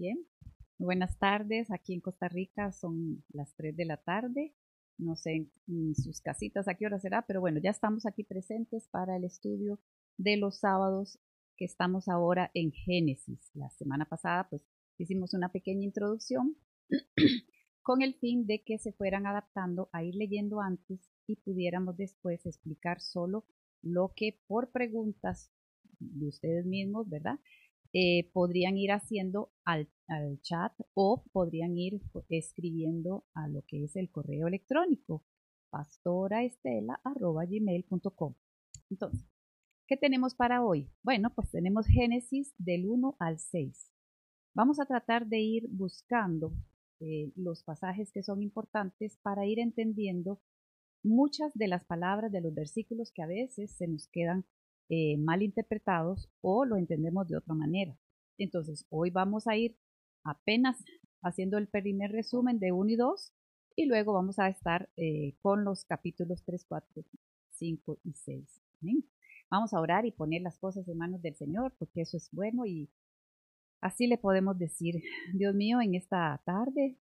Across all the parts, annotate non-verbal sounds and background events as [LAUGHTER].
Bien, buenas tardes. Aquí en Costa Rica son las 3 de la tarde. No sé en sus casitas a qué hora será, pero bueno, ya estamos aquí presentes para el estudio de los sábados que estamos ahora en Génesis. La semana pasada pues hicimos una pequeña introducción [CLEARS THROAT] con el fin de que se fueran adaptando a ir leyendo antes y pudiéramos después explicar solo lo que por preguntas de ustedes mismos, ¿verdad? Eh, podrían ir haciendo al, chat o podrían ir escribiendo a lo que es el correo electrónico pastoraestela.gmail.com. Entonces, ¿qué tenemos para hoy? Bueno, pues tenemos Génesis del 1 al 6. Vamos a tratar de ir buscando eh, los pasajes que son importantes para ir entendiendo muchas de las palabras de los versículos que a veces se nos quedan eh, mal interpretados o lo entendemos de otra manera. Entonces, hoy vamos a ir apenas haciendo el primer resumen de 1 y 2 y luego vamos a estar eh, con los capítulos 3, 4, 5 y 6. Vamos a orar y poner las cosas en manos del Señor porque eso es bueno y así le podemos decir, Dios mío, en esta tarde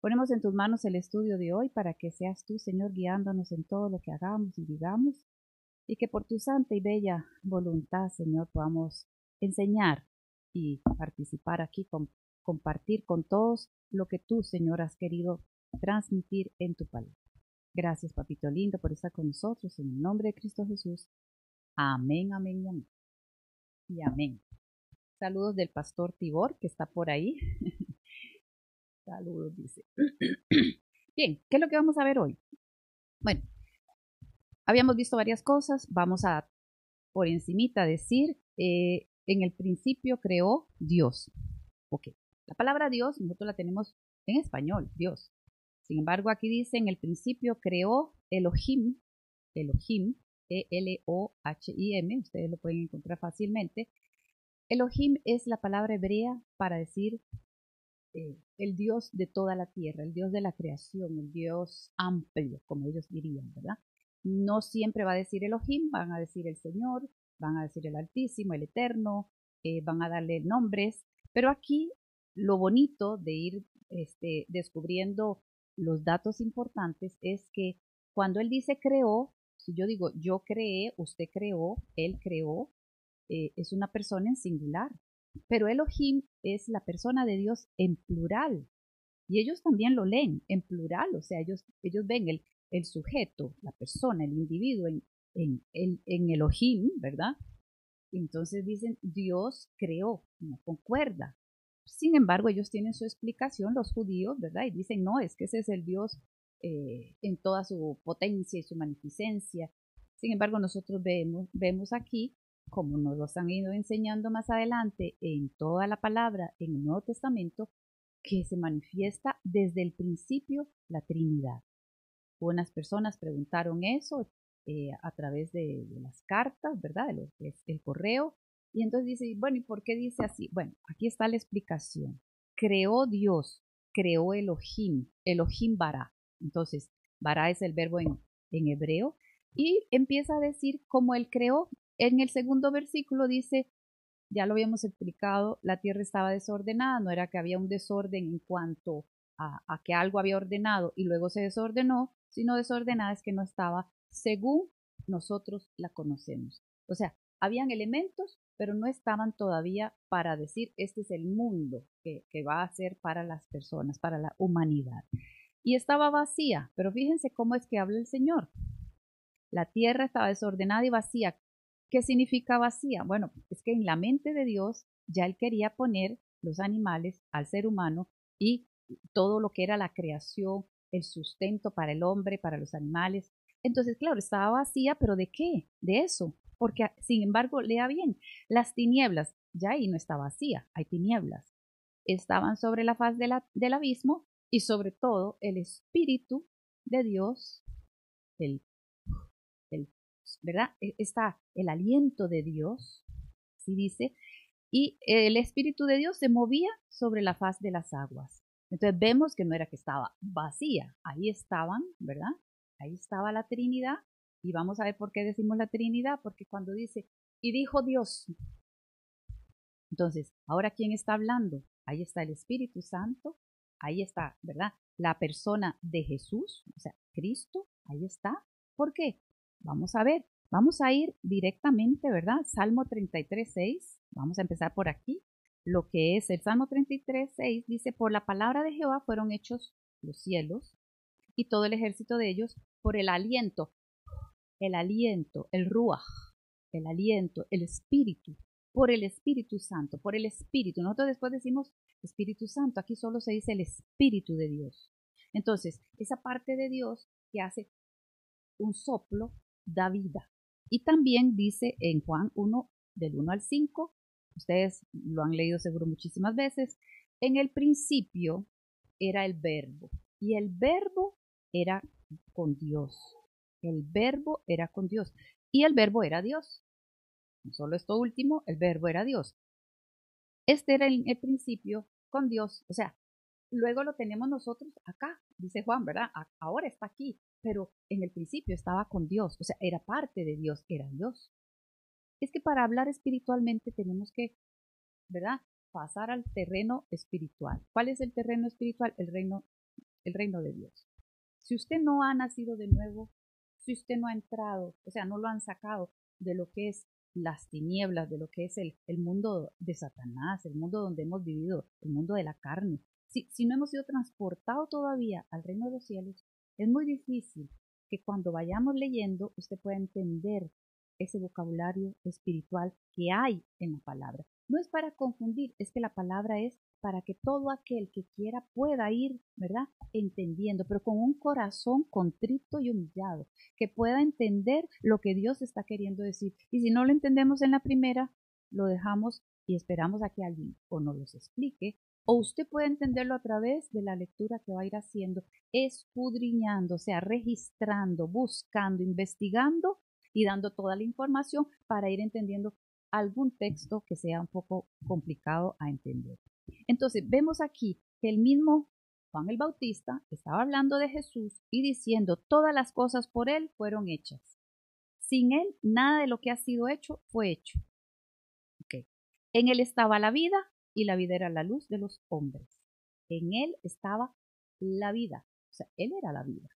ponemos en tus manos el estudio de hoy para que seas tú, Señor, guiándonos en todo lo que hagamos y digamos y que por tu santa y bella voluntad, Señor, podamos enseñar y participar aquí, compartir con todos lo que tú, Señor, has querido transmitir en tu palabra. Gracias, papito lindo, por estar con nosotros en el nombre de Cristo Jesús. Amén, amén y amén. Y amén. Saludos del pastor Tibor, que está por ahí. [LAUGHS] Saludos, dice. [CLEARS THROAT] Bien, ¿qué es lo que vamos a ver hoy? Bueno, Habíamos visto varias cosas, vamos a por encimita decir, eh, en el principio creó Dios. Ok, la palabra Dios nosotros la tenemos en español, Dios. Sin embargo, aquí dice, en el principio creó Elohim, Elohim, E-L-O-H-I-M, ustedes lo pueden encontrar fácilmente. Elohim es la palabra hebrea para decir eh, el Dios de toda la tierra, el Dios de la creación, el Dios amplio, como ellos dirían, ¿verdad? No siempre va a decir Elohim, van a decir el Señor, van a decir el Altísimo, el Eterno, eh, van a darle nombres, pero aquí lo bonito de ir este, descubriendo los datos importantes es que cuando él dice creó, si yo digo yo creé, usted creó, él creó, eh, es una persona en singular, pero Elohim es la persona de Dios en plural. Y ellos también lo leen en plural, o sea, ellos, ellos ven el, el sujeto, la persona, el individuo en, en, en, ¿verdad? Entonces dicen, Dios creó, no concuerda. Sin embargo, ellos tienen su explicación, los judíos, ¿verdad? Y dicen, no, es que ese es el Dios eh, en toda su potencia y su magnificencia. Sin embargo, nosotros vemos, vemos aquí, como nos lo han ido enseñando más adelante en toda la palabra en el Nuevo Testamento, que se manifiesta desde el principio la Trinidad. Buenas personas preguntaron eso eh, a través de, las cartas, ¿verdad? De lo que es el correo. Y entonces dice, bueno, ¿y por qué dice así? Bueno, aquí está la explicación. Creó Dios, creó Elohim, Elohim Bara. Entonces, Bara es el verbo en, en hebreo. Y empieza a decir cómo él creó. En el segundo versículo dice, ya lo habíamos explicado, la tierra estaba desordenada, no era que había un desorden en cuanto a, a, que algo había ordenado y luego se desordenó, sino desordenada es que no estaba según nosotros la conocemos. O sea, habían elementos, pero no estaban todavía para decir, este es el mundo que, va a ser para las personas, para la humanidad. Y estaba vacía, pero fíjense cómo es que habla el Señor. La tierra estaba desordenada y vacía. ¿Qué significa vacía? Bueno, es que en la mente de Dios ya Él quería poner los animales al ser humano y todo lo que era la creación, el sustento para el hombre, para los animales. Entonces, claro, estaba vacía, pero ¿de qué? De eso. Porque, sin embargo, lea bien, las tinieblas, ya ahí no está vacía, hay tinieblas. Estaban sobre la faz del abismo y sobre todo el Espíritu de Dios, el, el, ¿verdad? E, está el aliento de Dios, así dice, y el Espíritu de Dios se movía sobre la faz de las aguas. Entonces vemos que no era que estaba vacía, ahí estaban, ¿verdad? Ahí estaba la Trinidad. Y vamos a ver por qué decimos la Trinidad, porque cuando dice, y dijo Dios. Entonces, ahora ¿quién está hablando? ahí está el Espíritu Santo, ahí está, ¿verdad? La persona de Jesús, o sea, Cristo, ahí está. ¿Por qué? Vamos a ver, vamos a ir directamente, ¿verdad? Salmo 33, 6, vamos a empezar por aquí. Lo que es el Salmo 33, 6 dice, por la palabra de Jehová fueron hechos los cielos y todo el ejército de ellos por el aliento, el aliento, el ruach, el aliento, el espíritu, por el Espíritu Santo, por el Espíritu. Nosotros después decimos Espíritu Santo, aquí solo se dice el Espíritu de Dios. Entonces, esa parte de Dios que hace un soplo da vida. Y también dice en Juan 1, del 1 al 5, ustedes lo han leído seguro muchísimas veces, en el principio era el verbo y el verbo era con Dios. El verbo era con Dios y el verbo era Dios. No solo esto último, el verbo era Dios. Este era el, principio con Dios. O sea, luego lo tenemos nosotros acá, dice Juan, ¿verdad? ahora está aquí, pero en el principio estaba con Dios, o sea, era parte de Dios, era Dios. Es que para hablar espiritualmente tenemos que, ¿verdad? Pasar al terreno espiritual. ¿Cuál es el terreno espiritual? El reino, el reino de Dios. Si usted no ha nacido de nuevo, si usted no ha entrado, o sea, no lo han sacado de lo que es las tinieblas, de lo que es el, el mundo de Satanás, el mundo donde hemos vivido, el mundo de la carne. Si, si no hemos sido transportados todavía al reino de los cielos, es muy difícil que cuando vayamos leyendo usted pueda entender ese vocabulario espiritual que hay en la palabra. No es para confundir, es que la palabra es para que todo aquel que quiera pueda ir, ¿verdad? Entendiendo, pero con un corazón contrito y humillado, que pueda entender lo que Dios está queriendo decir. Y si no lo entendemos en la primera, lo dejamos y esperamos a que alguien o nos los explique, o usted puede entenderlo a través de la lectura que va a ir haciendo, escudriñando, o sea, registrando, buscando, investigando y dando toda la información para ir entendiendo algún texto que sea un poco complicado a entender. Entonces, vemos aquí que el mismo Juan el Bautista estaba hablando de Jesús y diciendo, todas las cosas por él fueron hechas. Sin él, nada de lo que ha sido hecho fue hecho. En él estaba la vida y la vida era la luz de los hombres. En él estaba la vida. O sea, él era la vida.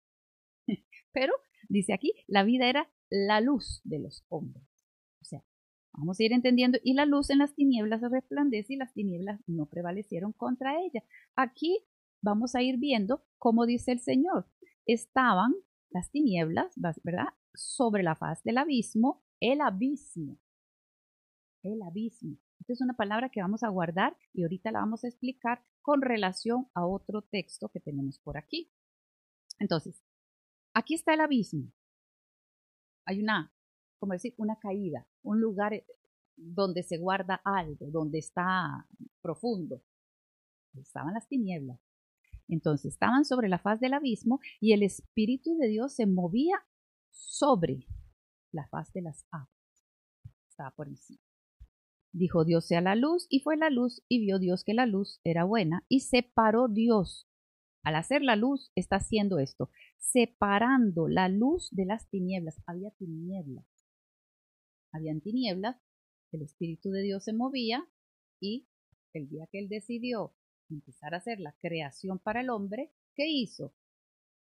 [LAUGHS] Pero, dice aquí, la vida era la luz de los hombres. O sea, Vamos a ir entendiendo. Y la luz en las tinieblas resplandece y las tinieblas no prevalecieron contra ella. Aquí vamos a ir viendo cómo dice el Señor. Estaban las tinieblas, ¿verdad? Sobre la faz del abismo, el abismo. El abismo. Esta es una palabra que vamos a guardar y ahorita la vamos a explicar con relación a otro texto que tenemos por aquí. Entonces, aquí está el abismo. Hay una como decir, una caída, un lugar eh, donde se guarda algo, donde está profundo. Estaban las tinieblas. Entonces estaban sobre la faz del abismo y el Espíritu de Dios se movía sobre la faz de las aguas. Estaba por encima. Dijo Dios sea la luz y fue la luz y vio Dios que la luz era buena y separó Dios. Al hacer la luz está haciendo esto, separando la luz de las tinieblas. Había tinieblas habían tinieblas, el Espíritu de Dios se movía y el día que él decidió empezar a hacer la creación para el hombre, ¿qué hizo?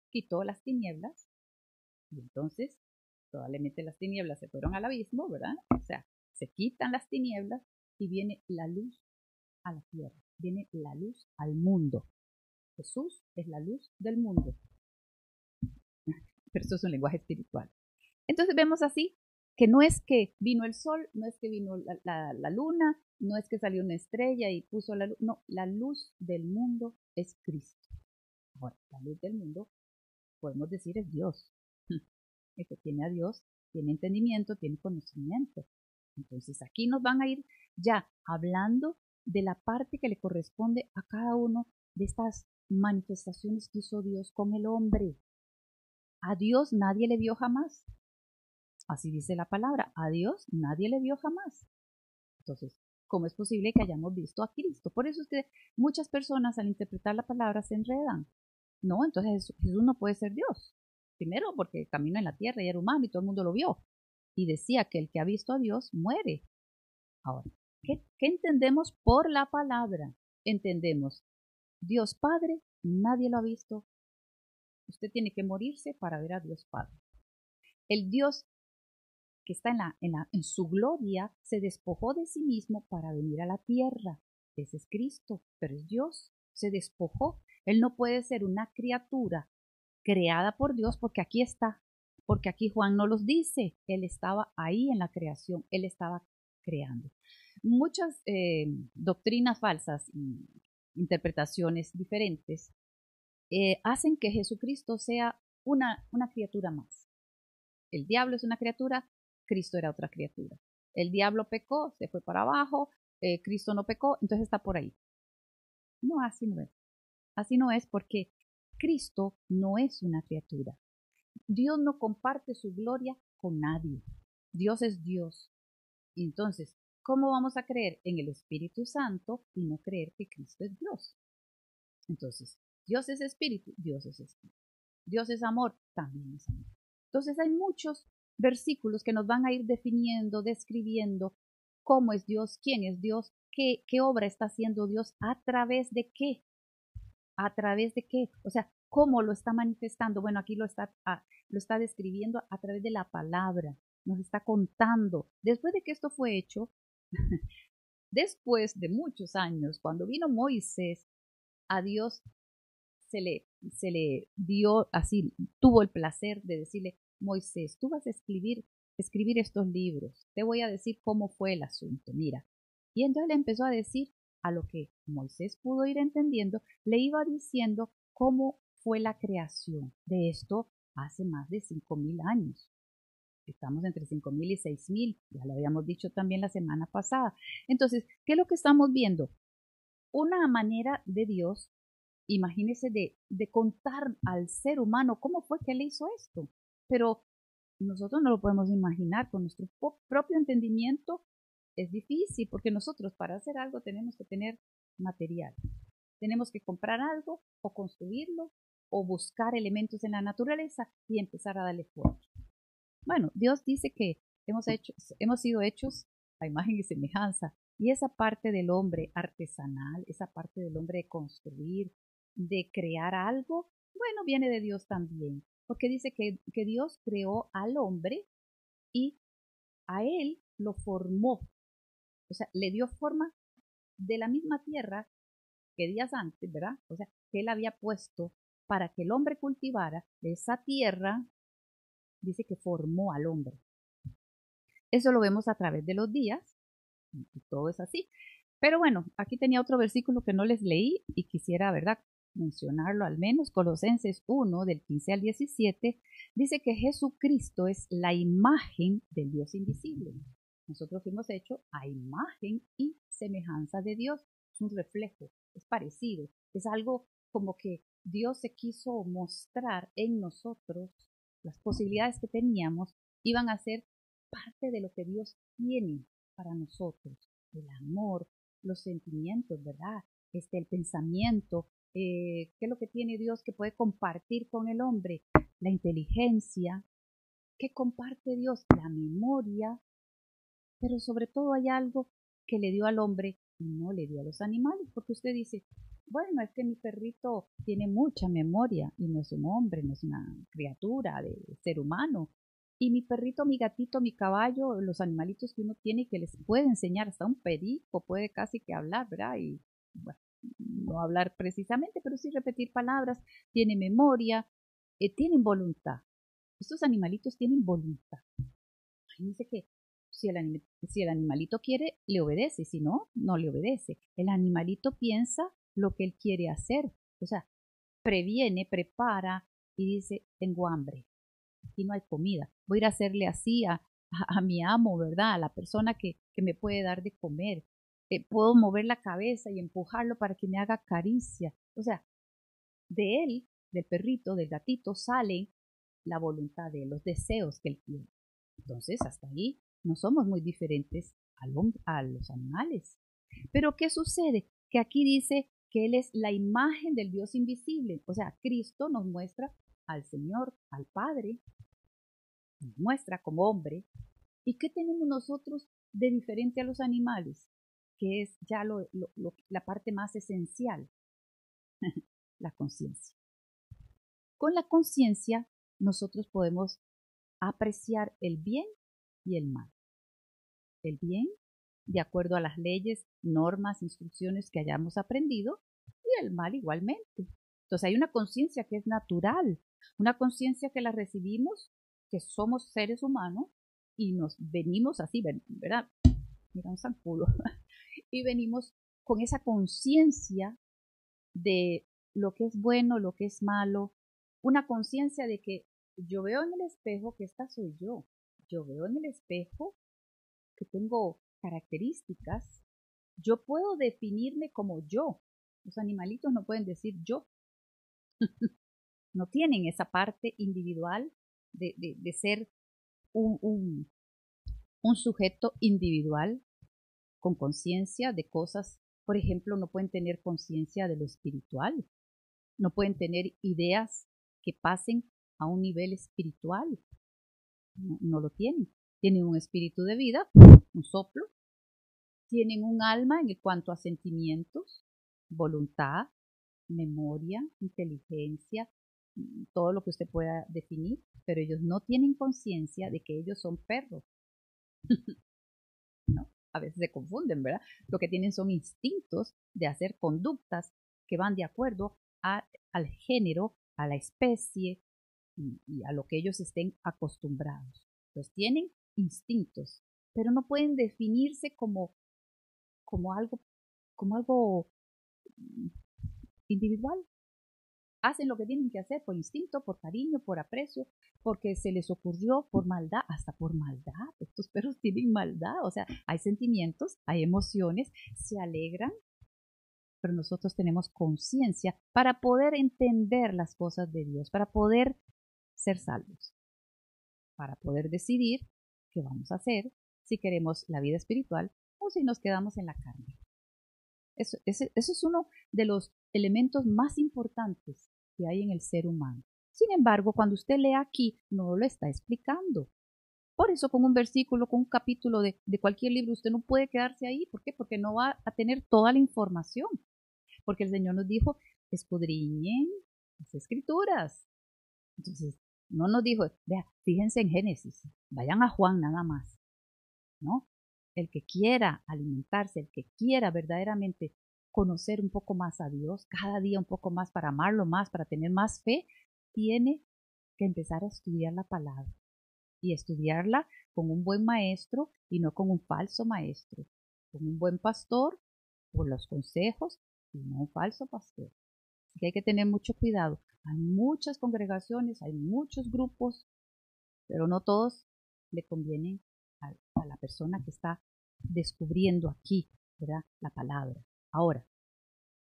Quitó las tinieblas y entonces probablemente las tinieblas se fueron al abismo, ¿verdad? O sea, se quitan las tinieblas y viene la luz a la tierra, viene la luz al mundo. Jesús es la luz del mundo. Pero eso es un lenguaje espiritual. Entonces vemos así que no es que vino el sol, no es que vino la, luna, no es que salió una estrella y puso la luz, no, la luz del mundo es Cristo. Ahora, la luz del mundo, podemos decir, es Dios. [LAUGHS] El que tiene a Dios tiene entendimiento, tiene conocimiento. Entonces aquí nos van a ir ya hablando de la parte que le corresponde a cada uno de estas manifestaciones que hizo Dios con el hombre. A Dios nadie le vio jamás. Así dice la palabra, a Dios nadie le vio jamás. Entonces, ¿cómo es posible que hayamos visto a Cristo? Por eso es que muchas personas al interpretar la palabra se enredan. No, entonces Jesús no puede ser Dios. Primero porque camina en la tierra y era humano y todo el mundo lo vio. Y decía que el que ha visto a Dios muere. Ahora, ¿qué, qué entendemos por la palabra? entendemos, Dios Padre, nadie lo ha visto. Usted tiene que morirse para ver a Dios Padre. El Dios que está en, la, en, su gloria se despojó de sí mismo para venir a la tierra. Ese es Cristo, pero es Dios. Se despojó. Él no puede ser una criatura creada por Dios porque aquí está, porque aquí Juan no los dice. Él estaba ahí en la creación, él estaba creando. Muchas eh, doctrinas falsas y interpretaciones diferentes eh, hacen que Jesucristo sea una, una criatura más. El diablo es una criatura, Cristo era otra criatura. El diablo pecó, se fue para abajo, eh, Cristo no pecó, entonces está por ahí. No, así no es. Así no es porque Cristo no es una criatura. Dios no comparte su gloria con nadie. Dios es Dios. Entonces, ¿cómo vamos a creer en el Espíritu Santo y no creer que Cristo es Dios? Entonces, Dios es Espíritu, Dios es Espíritu. Dios es amor, también es amor. Entonces hay muchos versículos que nos van a ir definiendo, describiendo cómo es Dios, quién es Dios, qué, obra está haciendo Dios, a través de qué. ¿A través de qué? O sea, ¿cómo lo está manifestando? Bueno, aquí lo está, ah, lo está describiendo a través de la palabra, nos está contando. Después de que esto fue hecho, después de muchos años, cuando vino Moisés, a Dios se le, se le dio así, tuvo el placer de decirle, Moisés, tú vas a escribir, escribir estos libros, te voy a decir cómo fue el asunto, mira. Y entonces le empezó a decir a lo que Moisés pudo ir entendiendo, le iba diciendo cómo fue la creación de esto hace más de cinco mil años. Estamos entre cinco mil y seis mil, ya lo habíamos dicho también la semana pasada. Entonces, ¿qué es lo que estamos viendo? Una manera de Dios, imagínese, de, de contar al ser humano cómo fue que él hizo esto. Pero nosotros no lo podemos imaginar con nuestro propio entendimiento es difícil porque nosotros para hacer algo tenemos que tener material. Tenemos que comprar algo o construirlo o buscar elementos en la naturaleza y empezar a darle forma. Bueno, Dios dice que hemos, hecho, hemos sido hechos a imagen y semejanza y esa parte del hombre artesanal, esa parte del hombre de construir, de crear algo, bueno, viene de Dios también, porque dice que, que Dios creó al hombre y a él lo formó o sea, le dio forma de la misma tierra que días antes, ¿verdad? O sea, que él había puesto para que el hombre cultivara de esa tierra, dice que formó al hombre. Eso lo vemos a través de los días, y todo es así. Pero bueno, aquí tenía otro versículo que no les leí y quisiera, ¿verdad?, mencionarlo al menos. Colosenses 1, del 15 al 17, dice que Jesucristo es la imagen del Dios invisible. Nosotros fuimos hechos a imagen y semejanza de Dios. Es un reflejo, es parecido, es algo como que Dios se quiso mostrar en nosotros, las posibilidades que teníamos iban a ser parte de lo que Dios tiene para nosotros, el amor, los sentimientos, ¿verdad? Este, el pensamiento, eh, ¿qué es lo que tiene Dios que puede compartir con el hombre? La inteligencia, ¿qué comparte Dios? La memoria, pero sobre todo hay algo que le dio al hombre y no le dio a los animales, porque usted dice, bueno, es que mi perrito tiene mucha memoria y no es un hombre, no es una criatura de ser humano. Y mi perrito, mi gatito, mi caballo, los animalitos que uno tiene que les puede enseñar, hasta un perico puede casi que hablar, ¿verdad? Y bueno, no hablar precisamente, pero sí repetir palabras, tiene memoria, eh, tienen voluntad. Estos animalitos tienen voluntad. Dice que si el, animalito quiere, le obedece, si no, no le obedece. El animalito piensa lo que él quiere hacer, o sea, previene, prepara y dice, tengo hambre, y no hay comida, voy a ir a hacerle así a, a, mi amo, ¿verdad? A la persona que, que me puede dar de comer. Eh, puedo mover la cabeza y empujarlo para que me haga caricia. O sea, de él, del perrito, del gatito, salen la voluntad de los deseos que él tiene. Entonces, hasta ahí no somos muy diferentes a los animales. Pero ¿qué sucede? Que aquí dice que Él es la imagen del Dios invisible. O sea, Cristo nos muestra al Señor, al Padre, nos muestra como hombre. ¿Y qué tenemos nosotros de diferente a los animales? que es ya lo, la parte más esencial, [LAUGHS] la conciencia. Con la conciencia nosotros podemos apreciar el bien y el mal. El bien de acuerdo a las leyes, normas, instrucciones que hayamos aprendido y el mal igualmente. Entonces hay una conciencia que es natural, una conciencia que la recibimos, que somos seres humanos y nos venimos así, ¿verdad? Mira un zancudo. [LAUGHS] y venimos con esa conciencia de lo que es bueno, lo que es malo, una conciencia de que yo veo en el espejo que esta soy yo. Yo veo en el espejo que tengo características. Yo puedo definirme como yo. Los animalitos no pueden decir yo. [LAUGHS] no tienen esa parte individual de, de, ser un, un, un sujeto individual con conciencia de cosas. Por ejemplo, no pueden tener conciencia de lo espiritual. No pueden tener ideas que pasen a un nivel espiritual. No, lo tienen. Tienen un espíritu de vida, un soplo. Tienen un alma en cuanto a sentimientos, voluntad, memoria, inteligencia, todo lo que usted pueda definir, pero ellos no tienen conciencia de que ellos son perros. [LAUGHS] ¿No? A veces se confunden, ¿verdad? Lo que tienen son instintos de hacer conductas que van de acuerdo al género, a la especie, y, a lo que ellos estén acostumbrados. Los tienen instintos, pero no pueden definirse como, como algo, como algo mm, individual. Hacen lo que tienen que hacer por instinto, por cariño, por aprecio, porque se les ocurrió por maldad, hasta por maldad. Estos perros tienen maldad, o sea, hay sentimientos, hay emociones, se alegran, pero nosotros tenemos conciencia para poder entender las cosas de Dios, para poder ser salvos, para poder decidir qué vamos a hacer, si queremos la vida espiritual si nos quedamos en la carne. Eso, eso es uno de los elementos más importantes que hay en el ser humano. Sin embargo, cuando usted lee aquí, no lo está explicando. Por eso con un versículo, con un capítulo de, de, cualquier libro, usted no puede quedarse ahí. ¿Por qué? Porque no va a tener toda la información. Porque el Señor nos dijo, escudriñen las escrituras. Entonces, no nos dijo, vea, fíjense en Génesis, vayan a Juan nada más. ¿No? El que quiera alimentarse, el que quiera verdaderamente conocer un poco más a Dios, cada día un poco más para amarlo más, para tener más fe, tiene que empezar a estudiar la palabra y estudiarla con un buen maestro y no con un falso maestro, con un buen pastor por los consejos y no un falso pastor. Así que hay que tener mucho cuidado. Hay muchas congregaciones, hay muchos grupos, pero no todos le convienen a, la persona que está descubriendo aquí, ¿verdad? La palabra. Ahora,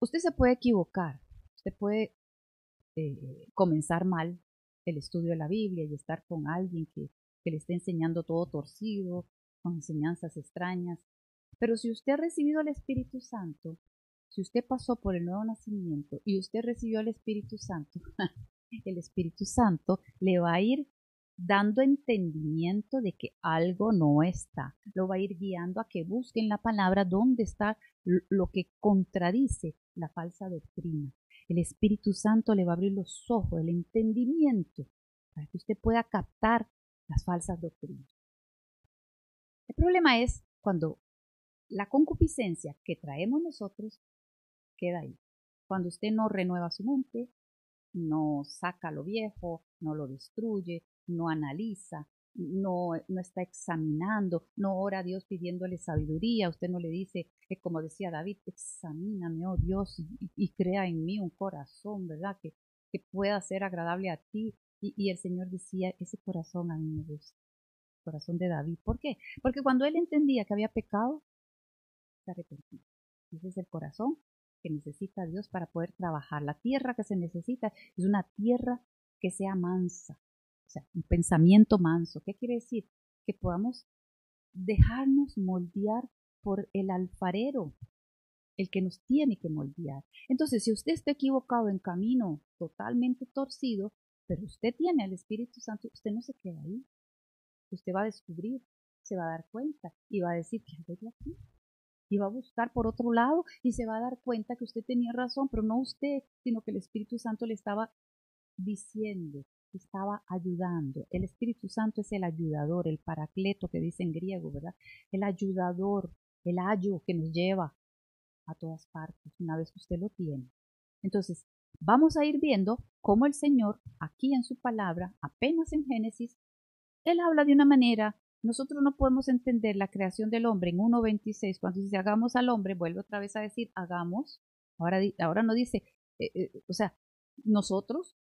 usted se puede equivocar, usted puede eh, comenzar mal el estudio de la Biblia y estar con alguien que, le esté enseñando todo torcido, con enseñanzas extrañas. Pero si usted ha recibido el Espíritu Santo, si usted pasó por el nuevo nacimiento y usted recibió el Espíritu Santo, [LAUGHS] el Espíritu Santo le va a ir dando entendimiento de que algo no está. Lo va a ir guiando a que busquen la palabra donde está lo que contradice la falsa doctrina. El Espíritu Santo le va a abrir los ojos, el entendimiento, para que usted pueda captar las falsas doctrinas. El problema es cuando la concupiscencia que traemos nosotros queda ahí. Cuando usted no renueva su mente, no saca lo viejo, no lo destruye, no analiza, no, no está examinando, no ora a Dios pidiéndole sabiduría, usted no le dice, eh, como decía David, examíname, oh Dios, y, crea en mí un corazón, ¿verdad? Que, que pueda ser agradable a ti. Y, y, el Señor decía, ese corazón a mí me gusta, el corazón de David. ¿Por qué? Porque cuando él entendía que había pecado, se arrepentía. Ese es el corazón que necesita Dios para poder trabajar. La tierra que se necesita es una tierra que sea mansa, o sea, un pensamiento manso. ¿Qué quiere decir? Que podamos dejarnos moldear por el alfarero, el que nos tiene que moldear. Entonces, si usted está equivocado en camino totalmente torcido, pero usted tiene el Espíritu Santo, usted no se queda ahí. Usted va a descubrir, se va a dar cuenta y va a decir, ¿qué yo aquí? y va a buscar por otro lado y se va a dar cuenta que usted tenía razón, pero no usted, sino que el Espíritu Santo le estaba diciendo, estaba ayudando. El Espíritu Santo es el ayudador, el paracleto que dice en griego, ¿verdad? El ayudador, el ayo que nos lleva a todas partes, una vez que usted lo tiene. Entonces, vamos a ir viendo cómo el Señor, aquí en su palabra, apenas en Génesis, Él habla de una manera nosotros no podemos entender la creación del hombre en 1.26, cuando dice hagamos al hombre, vuelve otra vez a decir hagamos, ahora, ahora no dice, eh, eh, o sea, nosotros,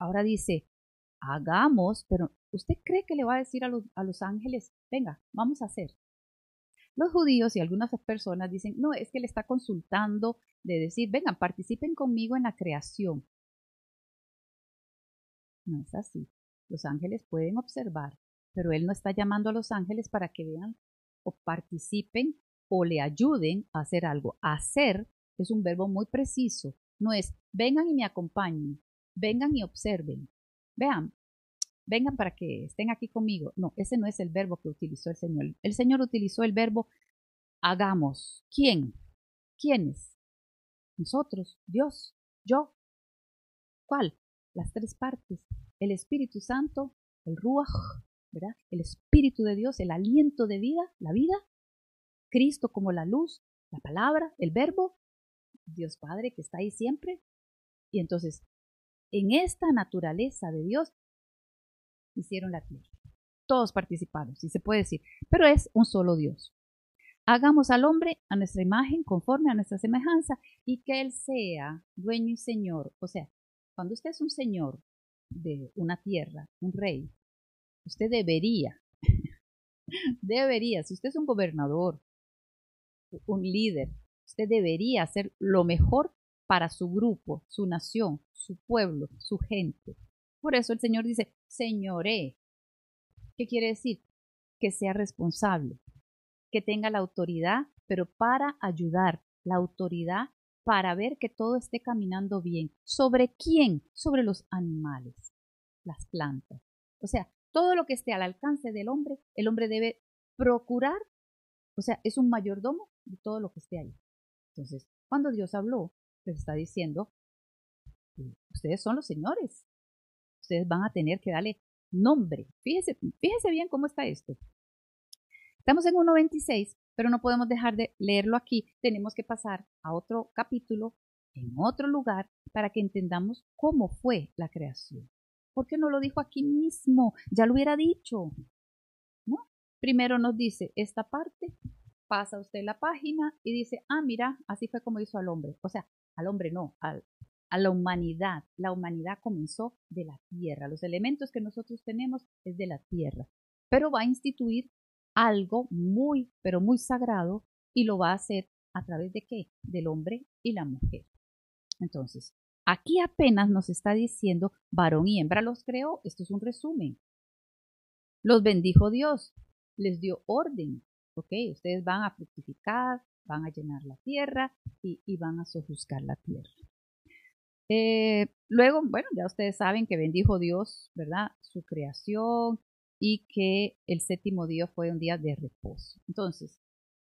ahora dice hagamos, pero ¿usted cree que le va a decir a los, ángeles, venga, vamos a hacer? Los judíos y algunas personas dicen, no, es que le está consultando de decir, vengan, participen conmigo en la creación. No es así. Los ángeles pueden observar, pero Él no está llamando a los ángeles para que vean o participen o le ayuden a hacer algo. Hacer es un verbo muy preciso, no es vengan y me acompañen, vengan y observen, vean, vengan para que estén aquí conmigo. No, ese no es el verbo que utilizó el Señor. El Señor utilizó el verbo hagamos. ¿Quién? ¿Quiénes? Nosotros, Dios, yo. ¿Cuál? Las tres partes. El Espíritu Santo, el Ruach el Espíritu de Dios, el aliento de vida, la vida, Cristo como la luz, la palabra, el verbo, Dios Padre que está ahí siempre. Y entonces, en esta naturaleza de Dios, hicieron la tierra. Todos participaron, si se puede decir, pero es un solo Dios. Hagamos al hombre a nuestra imagen, conforme a nuestra semejanza, y que Él sea dueño y señor. O sea, cuando usted es un señor de una tierra, un rey, Usted debería, [LAUGHS] debería, si usted es un gobernador, un líder, usted debería hacer lo mejor para su grupo, su nación, su pueblo, su gente. Por eso el Señor dice, señoré. ¿Qué quiere decir? Que sea responsable, que tenga la autoridad, pero para ayudar, la autoridad para ver que todo esté caminando bien. ¿Sobre quién? Sobre los animales, las plantas. O sea, todo lo que esté al alcance del hombre, el hombre debe procurar, o sea, es un mayordomo de todo lo que esté ahí. Entonces, cuando Dios habló, está diciendo, ustedes son los señores, ustedes van a tener que darle nombre. Fíjense, fíjense bien cómo está esto. Estamos en 1.26, pero no podemos dejar de leerlo aquí. Tenemos que pasar a otro capítulo en otro lugar para que entendamos cómo fue la creación. ¿Por qué no lo dijo aquí mismo? Ya lo hubiera dicho. Primero nos dice esta parte, pasa usted la página y dice, ah, mira, así fue como hizo al hombre. O sea, al hombre no, al, a la humanidad. La humanidad comenzó de la tierra. Los elementos que nosotros tenemos es de la tierra. Pero va a instituir algo muy, pero muy sagrado y lo va a hacer a través de qué? Del hombre y la mujer. Entonces, Aquí apenas nos está diciendo varón y hembra los creó. Esto es un resumen. Los bendijo Dios, les dio orden. Ok, ustedes van a fructificar, van a llenar la tierra y, van a sojuzgar la tierra. Eh, luego, bueno, ya ustedes saben que bendijo Dios, ¿verdad? Su creación y que el séptimo día fue un día de reposo. Entonces,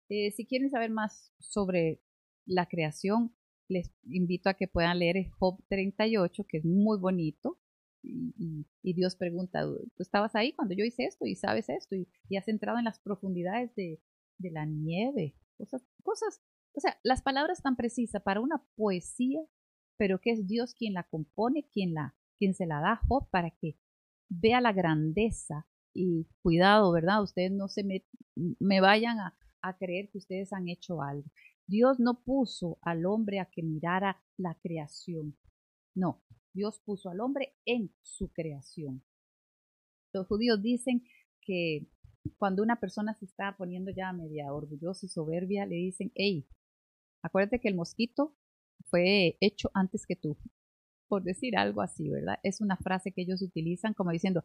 eh, si quieren saber más sobre la creación, les invito a que puedan leer Job 38, que es muy bonito. Y, Dios pregunta, ¿tú estabas ahí cuando yo hice esto y sabes esto y, has entrado en las profundidades de, la nieve? Cosas, cosas, o sea, las palabras tan precisas para una poesía, pero que es Dios quien la compone, quien, la, quien se la da a Job para que vea la grandeza y cuidado, ¿verdad? Ustedes no se me, me vayan a, a creer que ustedes han hecho algo. Dios no puso al hombre a que mirara la creación. No, Dios puso al hombre en su creación. Los judíos dicen que cuando una persona se está poniendo ya media orgullosa y soberbia, le dicen, hey, acuérdate que el mosquito fue hecho antes que tú, por decir algo así, ¿verdad? Es una frase que ellos utilizan como diciendo,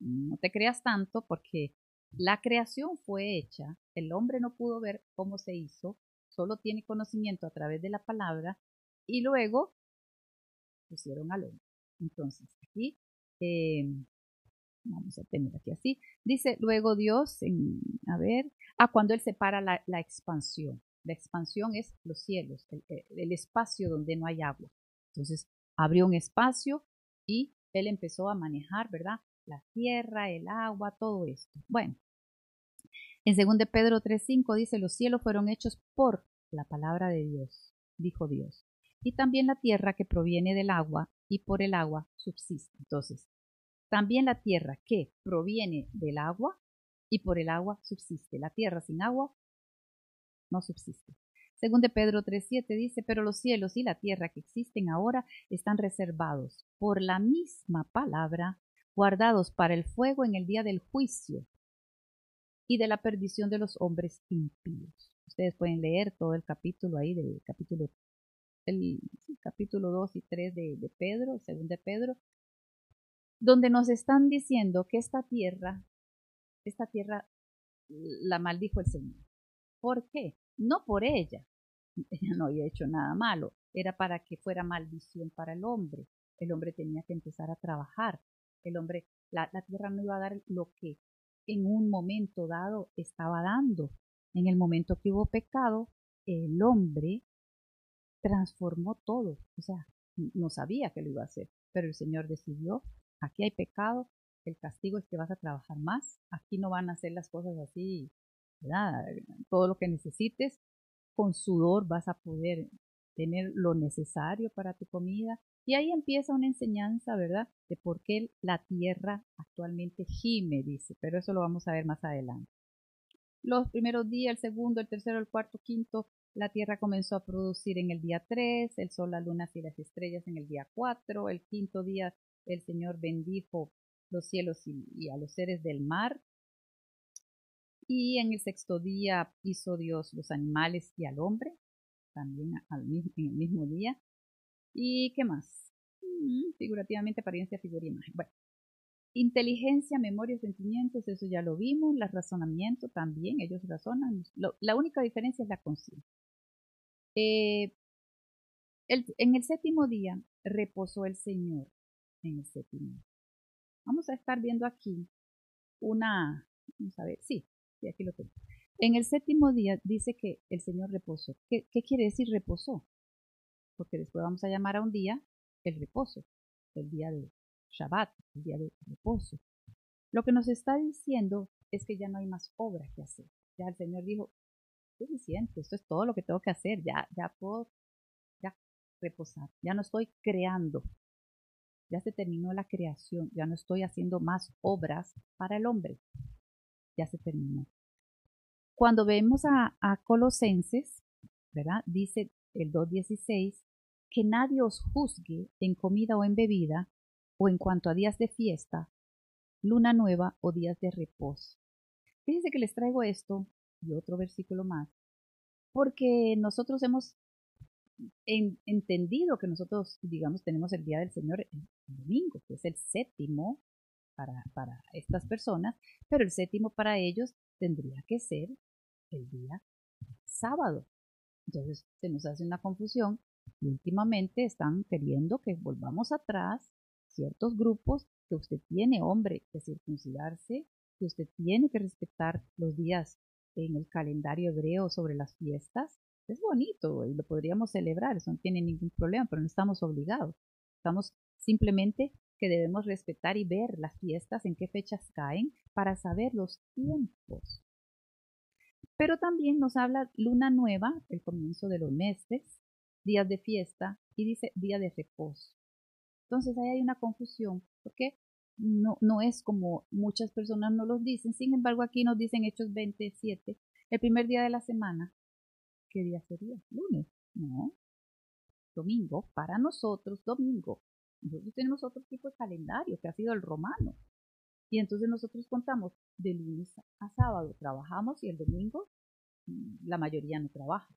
no te creas tanto porque la creación fue hecha, el hombre no pudo ver cómo se hizo, solo tiene conocimiento a través de la palabra y luego pusieron al hombre. Entonces, aquí, em, vamos a tener aquí así, dice luego Dios, en, a ver, a cuando Él separa la, expansión. La expansión es los cielos, el, el espacio donde no hay agua. Entonces, abrió un espacio y él empezó a manejar, ¿verdad? La tierra, el agua, todo esto. Bueno, en 2 de Pedro 3.5 dice, los cielos fueron hechos por la palabra de Dios, dijo Dios. Y también la tierra que proviene del agua y por el agua subsiste. Entonces, también la tierra que proviene del agua y por el agua subsiste. La tierra sin agua no subsiste. Según de Pedro 3.7 dice, pero los cielos y la tierra que existen ahora están reservados por la misma palabra, guardados para el fuego en el día del juicio y de la perdición de los hombres impíos. Ustedes pueden leer todo el capítulo ahí, del capítulo, el, capítulo 2 y 3 de, de Pedro, según de Pedro, donde nos están diciendo que esta tierra, esta tierra la maldijo el Señor. ¿Por qué? No por ella, ella no había hecho nada malo, era para que fuera maldición para el hombre. El hombre tenía que empezar a trabajar. El hombre, la, tierra no iba a dar lo que en un momento dado estaba dando. En el momento que hubo pecado, el hombre transformó todo. O sea, no sabía que lo iba a hacer, pero el Señor decidió, aquí hay pecado, el castigo es que vas a trabajar más, aquí no van a hacer las cosas así, ¿verdad? Todo lo que necesites, con sudor vas a poder tener lo necesario para tu comida. Y ahí empieza una enseñanza, ¿verdad? De por qué la tierra actualmente gime, dice, pero eso lo vamos a ver más adelante. Los primeros días, el segundo, el tercero, el cuarto, quinto, la tierra comenzó a producir en el día 3, el sol, la luna y las estrellas en el día 4, el quinto día el Señor bendijo los cielos y, a los seres del mar, y en el sexto día hizo Dios los animales y al hombre, también en el mismo día. ¿Y qué más? Mm, figurativamente, apariencia, figura y imagen. Bueno, inteligencia, memoria, sentimientos, eso ya lo vimos. El razonamiento también, ellos razonan. la única diferencia es la conciencia. Eh, en el séptimo día reposó el Señor. En el séptimo. Vamos a estar viendo aquí una, vamos a ver, sí, aquí lo tengo. En el séptimo día dice que el Señor reposó. ¿Qué, quiere decir reposó? Porque después vamos a llamar a un día el reposo, el día de Shabbat, el día de reposo. Lo que nos está diciendo es que ya no hay más obra que hacer. Ya el Señor dijo, suficiente, esto es todo lo que tengo que hacer, ya, ya puedo ya reposar, ya no estoy creando, ya se terminó la creación, ya no estoy haciendo más obras para el hombre ya se terminó. Cuando vemos a, Colosenses, ¿verdad? Dice el 2.16, que nadie os juzgue en comida o en bebida, o en cuanto a días de fiesta, luna nueva o días de reposo. Fíjense que les traigo esto y otro versículo más, porque nosotros hemos entendido que nosotros, digamos, tenemos el día del Señor el domingo, que es el séptimo para, para estas personas, pero el séptimo para ellos tendría que ser el día sábado. Entonces se nos hace una confusión y últimamente están queriendo que volvamos atrás ciertos grupos que usted tiene, hombre, que circuncidarse, que usted tiene que respetar los días en el calendario hebreo sobre las fiestas. Es bonito y lo podríamos celebrar, eso no tiene ningún problema, pero no estamos obligados. Estamos simplemente que debemos respetar y ver las fiestas, en qué fechas caen, para saber los tiempos. Pero también nos habla luna nueva, el comienzo de los meses, días de fiesta y dice día de reposo. Entonces ahí hay una confusión, porque no, no es como muchas personas nos lo dicen. Sin embargo, aquí nos dicen Hechos 27, el primer día de la semana. ¿Qué día sería? Lunes. No. Domingo. Para nosotros, domingo. Nosotros tenemos otro tipo de calendario que ha sido el romano. Y entonces nosotros contamos de lunes a sábado, trabajamos y el domingo mm, la mayoría no trabaja.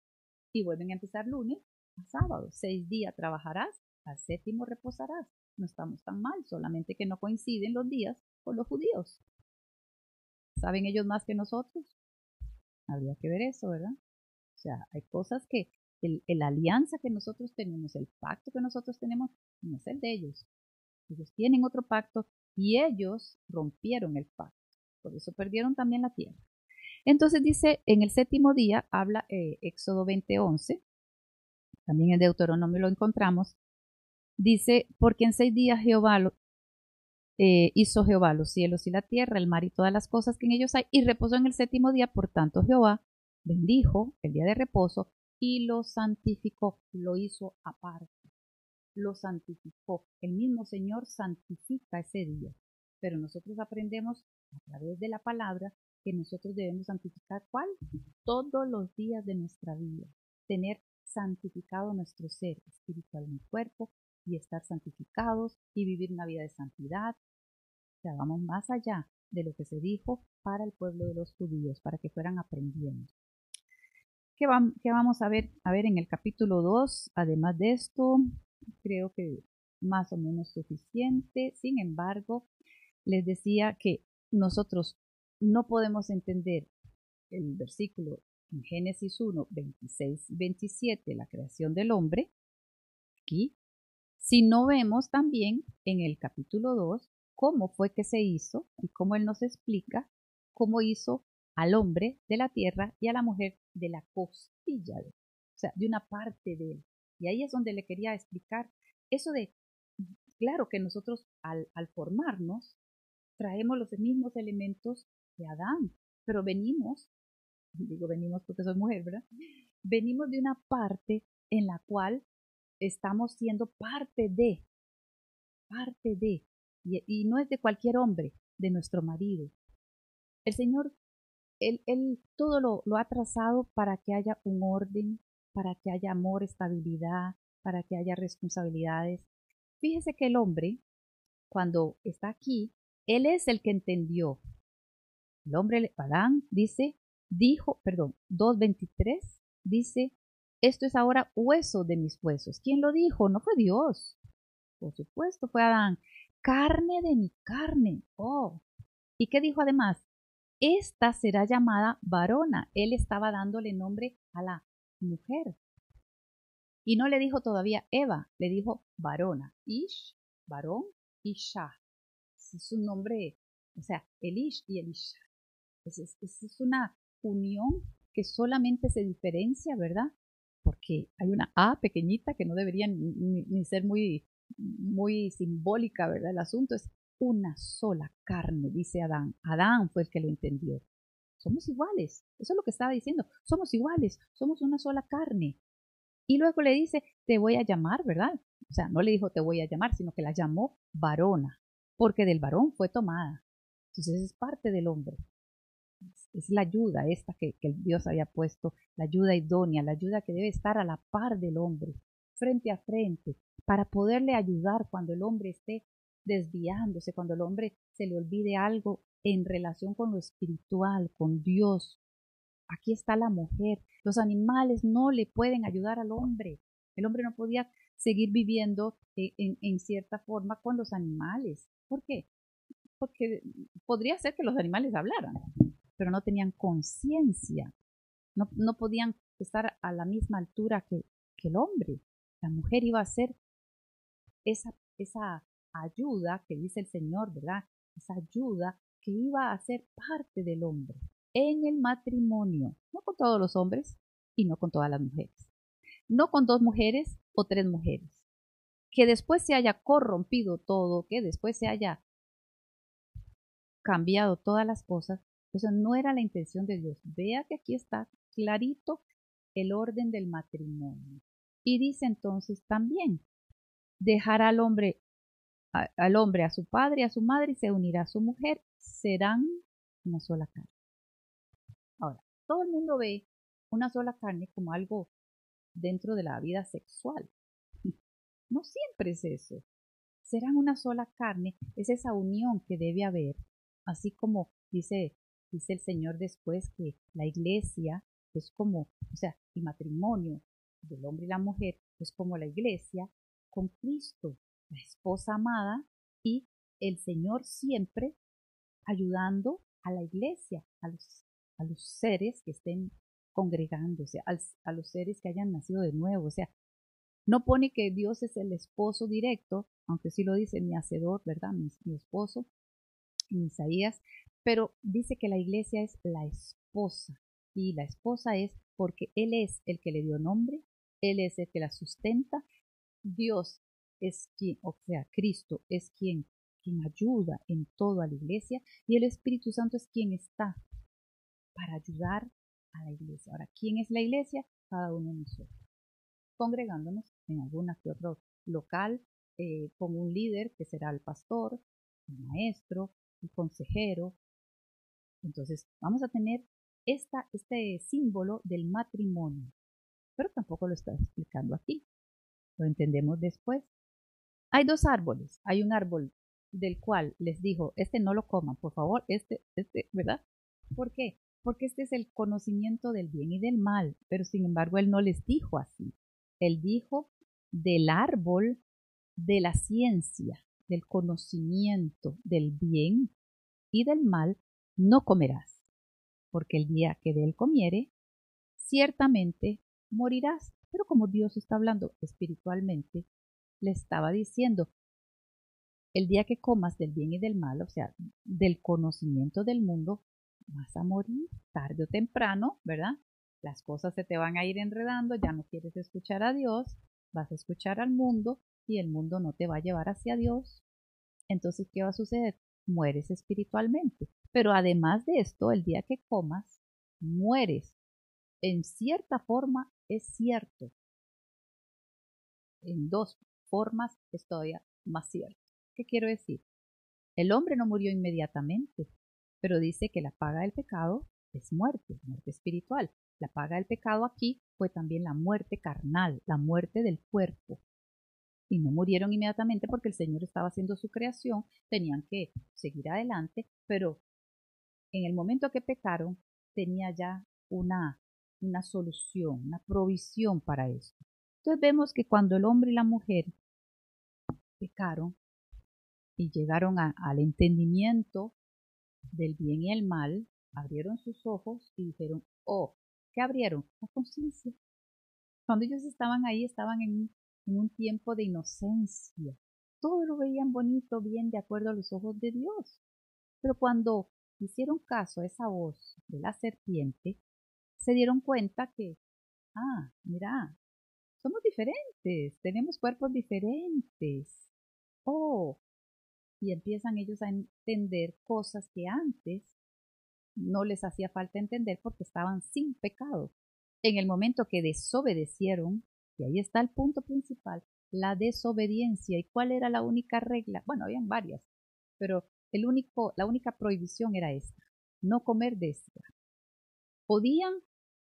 Y vuelven a empezar lunes a sábado. Seis días trabajarás, al séptimo reposarás. No estamos tan mal, solamente que no coinciden los días con los judíos. ¿Saben ellos más que nosotros? Habría que ver eso, ¿verdad? Sea, hay cosas que el, alianza que nosotros tenemos, el pacto que nosotros tenemos, no es el de ellos. Ellos tienen otro pacto y ellos rompieron el pacto. Por eso perdieron también la tierra. Entonces dice, en el séptimo día, habla eh, Éxodo 20:11, también en Deuteronomio lo encontramos, dice, porque en seis días Jehová eh, hizo Jehová los cielos y la tierra, el mar y todas las cosas que en ellos hay, y reposó en el séptimo día, por tanto Jehová bendijo el día de reposo y lo santificó, lo hizo aparte, lo santificó. El mismo Señor santifica ese día, pero nosotros aprendemos a través de la palabra que nosotros debemos santificar cuál? Todos los días de nuestra vida, tener santificado nuestro ser espiritual el cuerpo y estar santificados y vivir una vida de santidad. O sea, vamos más allá de lo que se dijo para el pueblo de los judíos, para que fueran aprendiendo. ¿Qué, vamos a ver? A ver, en el capítulo 2, además de esto, creo que más o menos suficiente. Sin embargo, les decía que nosotros no podemos entender el versículo en Génesis 1, 26 27, la creación del hombre, aquí, si no vemos también en el capítulo 2 cómo fue que se hizo y cómo él nos explica cómo hizo al hombre de la tierra y a la mujer de la costilla, de, o sea, de una parte de él. Y ahí es donde le quería explicar eso de, claro que nosotros al, formarnos traemos los mismos elementos de Adán, pero venimos, digo venimos porque soy mujer. Venimos de una parte en la cual estamos siendo parte de, parte de, y no es de cualquier hombre, de nuestro marido. El Señor él, todo lo, lo, ha trazado para que haya un orden, para que haya amor, estabilidad, para que haya responsabilidades. Fíjese que el hombre, cuando está aquí, él es el que entendió. El hombre, Adán, dice, dijo, perdón, 2.23, dice, esto es ahora hueso de mis huesos. ¿Quién lo dijo? No fue Dios. Por supuesto, fue Adán. Carne de mi carne. Oh. ¿Y qué dijo además? Esta será llamada varona. Él estaba dándole nombre a la mujer. Y no le dijo todavía Eva, le dijo varona. Ish, varón, Isha. Es un nombre, o sea, el Ish y el Isha. Es, es, una unión que solamente se diferencia, ¿verdad? Porque hay una A pequeñita que no debería ni, ni ser muy, muy simbólica, ¿verdad? El asunto es una sola carne, dice Adán. Adán fue el que lo entendió. Somos iguales. Eso es lo que estaba diciendo. Somos iguales. Somos una sola carne. Y luego le dice, te voy a llamar, ¿verdad? O sea, no le dijo te voy a llamar, sino que la llamó varona, porque del varón fue tomada. Entonces es parte del hombre. Es la ayuda esta que, que Dios había puesto, la ayuda idónea, la ayuda que debe estar a la par del hombre, frente a frente, para poderle ayudar cuando el hombre esté desviándose, cuando el hombre se le olvide algo en relación con lo espiritual, con Dios. Aquí está la mujer. Los animales no le pueden ayudar al hombre. El hombre no podía seguir viviendo en, en cierta forma con los animales. ¿Por qué? Porque podría ser que los animales hablaran, pero no tenían conciencia. No, no, podían estar a la misma altura que, que el hombre. La mujer iba a ser esa, esa ayuda que dice el Señor, ¿verdad? Esa ayuda que iba a ser parte del hombre en el matrimonio, no con todos los hombres y no con todas las mujeres, no con dos mujeres o tres mujeres, que después se haya corrompido todo, que después se haya cambiado todas las cosas, eso no era la intención de Dios. Vea que aquí está clarito el orden del matrimonio. Y dice entonces también, dejar al hombre al hombre a su padre a su madre y se unirá a su mujer, serán una sola carne. Ahora, todo el mundo ve una sola carne como algo dentro de la vida sexual. [LAUGHS] No siempre es eso. Serán una sola carne, es esa unión que debe haber, así como dice, dice el Señor después que la iglesia es como, o sea, el matrimonio del hombre y la mujer es como la iglesia con Cristo la esposa amada y el Señor siempre ayudando a la iglesia, a los, a los seres que estén congregándose, a, los seres que hayan nacido de nuevo. O sea, no pone que Dios es el esposo directo, aunque sí lo dice mi hacedor, ¿verdad? Mi, esposo, en Isaías, pero dice que la iglesia es la esposa. Y la esposa es porque Él es el que le dio nombre, Él es el que la sustenta, Dios es quien, o sea, Cristo es quien, quien ayuda en todo a la iglesia y el Espíritu Santo es quien está para ayudar a la iglesia. Ahora, ¿quién es la iglesia? Cada uno de nosotros. Congregándonos en alguna que local eh, con un líder que será el pastor, el maestro, el consejero. Entonces, vamos a tener esta, este símbolo del matrimonio, pero tampoco lo está explicando aquí. Lo entendemos después. Hay dos árboles. Hay un árbol del cual les dijo, este no lo coman, por favor, este, este, ¿verdad? ¿Por qué? Porque este es el conocimiento del bien y del mal, pero sin embargo él no les dijo así. Él dijo del árbol de la ciencia, del conocimiento del bien y del mal, no comerás, porque el día que de él comiere, ciertamente morirás. Pero como Dios está hablando espiritualmente, le estaba diciendo, el día que comas del bien y del mal, o sea, del conocimiento del mundo, vas a morir tarde o temprano, ¿verdad? Las cosas se te van a ir enredando, ya no quieres escuchar a Dios, vas a escuchar al mundo y el mundo no te va a llevar hacia Dios. Entonces, ¿qué va a suceder? Mueres espiritualmente. Pero además de esto, el día que comas, mueres. En cierta forma es cierto. En dos formas es todavía más cierto. ¿Qué quiero decir? El hombre no murió inmediatamente, pero dice que la paga del pecado es muerte, muerte espiritual. La paga del pecado aquí fue también la muerte carnal, la muerte del cuerpo. Y no murieron inmediatamente porque el Señor estaba haciendo su creación, tenían que seguir adelante, pero en el momento que pecaron tenía ya una, una solución, una provisión para esto. Entonces vemos que cuando el hombre y la mujer pecaron y llegaron al entendimiento del bien y el mal, abrieron sus ojos y dijeron, oh, ¿qué abrieron? La conciencia. Cuando ellos estaban ahí, estaban en, en un tiempo de inocencia. Todo lo veían bonito, bien, de acuerdo a los ojos de Dios. Pero cuando hicieron caso a esa voz de la serpiente, se dieron cuenta que, ah, mira, somos diferentes, tenemos cuerpos diferentes. Oh, y empiezan ellos a entender cosas que antes no les hacía falta entender porque estaban sin pecado. En el momento que desobedecieron, y ahí está el punto principal, la desobediencia. ¿Y cuál era la única regla? Bueno, habían varias, pero el único, la única prohibición era esta, no comer de esta. Podían,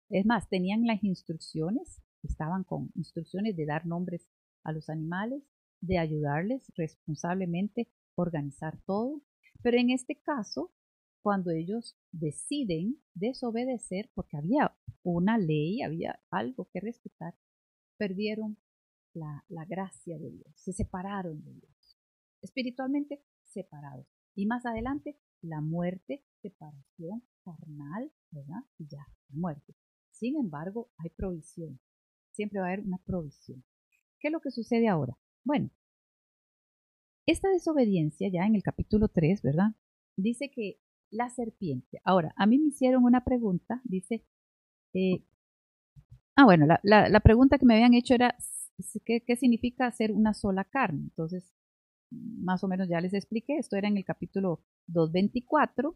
es más, tenían las instrucciones, estaban con instrucciones de dar nombres a los animales, de ayudarles responsablemente organizar todo, pero en este caso, cuando ellos deciden desobedecer, porque había una ley, había algo que respetar, perdieron la, la gracia de Dios, se separaron de Dios, espiritualmente separados. Y más adelante, la muerte, separación carnal, ¿verdad? Y ya, muerte. Sin embargo, hay provisión. Siempre va a haber una provisión. ¿Qué es lo que sucede ahora? Bueno, esta desobediencia, ya en el capítulo 3, ¿verdad? Dice que la serpiente. Ahora, a mí me hicieron una pregunta, dice, eh, ah, bueno, la, la, pregunta que me habían hecho era, ¿qué, ¿qué significa hacer una sola carne? Entonces, más o menos ya les expliqué, esto era en el capítulo 2.24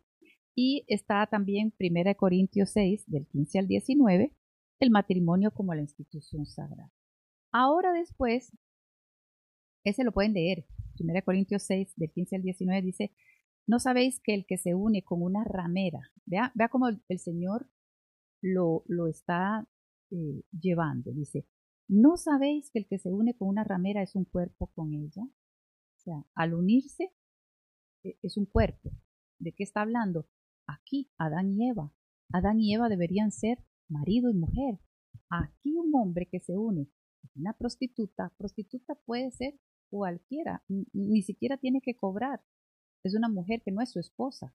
y está también 1 Corintios 6, del 15 al 19, el matrimonio como la institución sagrada. Ahora después, ese lo pueden leer, 1 Corintios 6, del 15 al 19, dice, no sabéis que el que se une con una ramera, vea, vea cómo el, Señor lo, lo está eh, llevando, dice, ¿no sabéis que el que se une con una ramera es un cuerpo con ella? O sea, al unirse e, es un cuerpo. ¿De qué está hablando? Aquí, Adán y Eva. Adán y Eva deberían ser marido y mujer. Aquí un hombre que se une una prostituta, prostituta puede ser cualquiera, ni siquiera tiene que cobrar. Es una mujer que no es su esposa.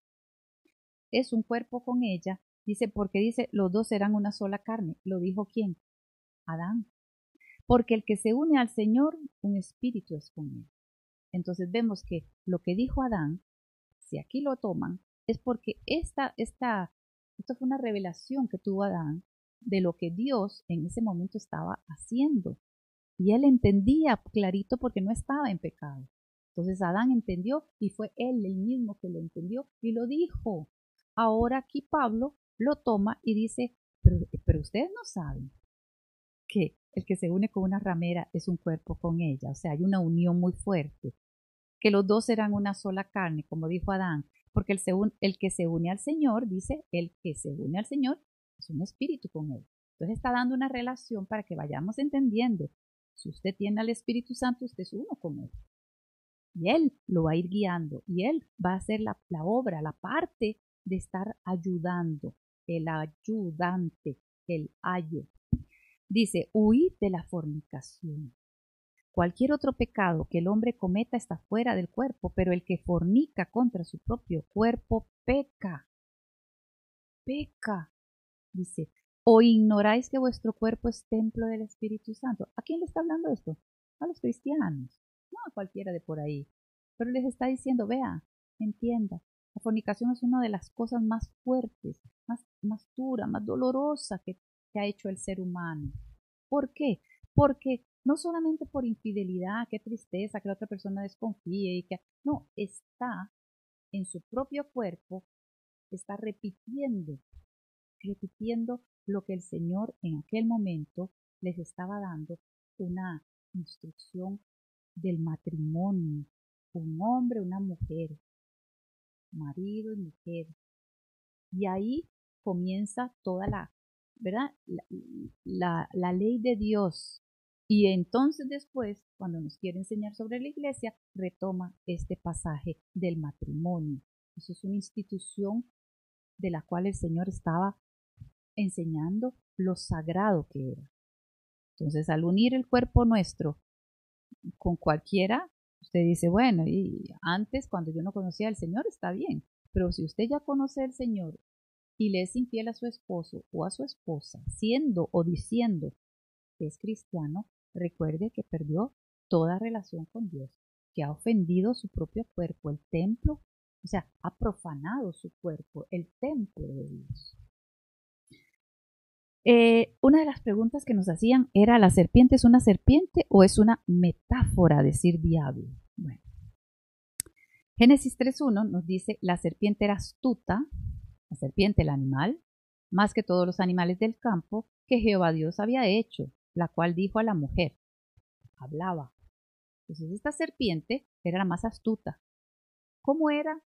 Es un cuerpo con ella. Dice, porque dice, los dos serán una sola carne. ¿Lo dijo quién? Adán. Porque el que se une al Señor, un espíritu es con él. Entonces vemos que lo que dijo Adán, si aquí lo toman, es porque esta, esta Esto fue una revelación que tuvo Adán de lo que Dios en ese momento estaba haciendo. Y él entendía clarito porque no estaba en pecado. Entonces Adán entendió y fue él el mismo que lo entendió y lo dijo. Ahora aquí Pablo lo toma y dice, pero, pero ustedes no saben que el que se une con una ramera es un cuerpo con ella, o sea, hay una unión muy fuerte, que los dos serán una sola carne, como dijo Adán, porque el, que se une al Señor, dice, el que se une al Señor es un espíritu con él. Entonces está dando una relación para que vayamos entendiendo. Si usted tiene al Espíritu Santo, usted es uno con él. Y él lo va a ir guiando y él va a hacer la, la obra, la parte de estar ayudando, el ayudante, el ayo. Dice, huid de la fornicación. Cualquier otro pecado que el hombre cometa está fuera del cuerpo, pero el que fornica contra su propio cuerpo peca. Peca. Dice, o ignoráis que vuestro cuerpo es templo del Espíritu Santo. ¿A quién le está hablando esto? A los cristianos, no a cualquiera de por ahí. Pero les está diciendo, vea, entienda, la fornicación es una de las cosas más fuertes, más, más dura, más dolorosa que, que ha hecho el ser humano. ¿Por qué? Porque no solamente por infidelidad, qué tristeza que la otra persona desconfíe y que no, está en su propio cuerpo, está repitiendo, repitiendo lo que el Señor en aquel momento les estaba dando, una instrucción del matrimonio, un hombre, una mujer, marido y mujer. Y ahí comienza toda la, ¿verdad? La, la, ley de Dios. Y entonces después, cuando nos quiere enseñar sobre la iglesia, retoma este pasaje del matrimonio. Eso es una institución de la cual el Señor estaba enseñando lo sagrado que era. Entonces, al unir el cuerpo nuestro con cualquiera, usted dice, bueno, y antes cuando yo no conocía al Señor está bien, pero si usted ya conoce al Señor y le es infiel a su esposo o a su esposa, siendo o diciendo que es cristiano, recuerde que perdió toda relación con Dios, que ha ofendido su propio cuerpo, el templo, o sea, ha profanado su cuerpo, el templo de Dios. Eh, una de las preguntas que nos hacían era, ¿la serpiente es una serpiente o es una metáfora decir diablo? Bueno, Génesis 3.1 nos dice, la serpiente era astuta, la serpiente el animal, más que todos los animales del campo que Jehová Dios había hecho, la cual dijo a la mujer, hablaba. Entonces esta serpiente era la más astuta. ¿Cómo era?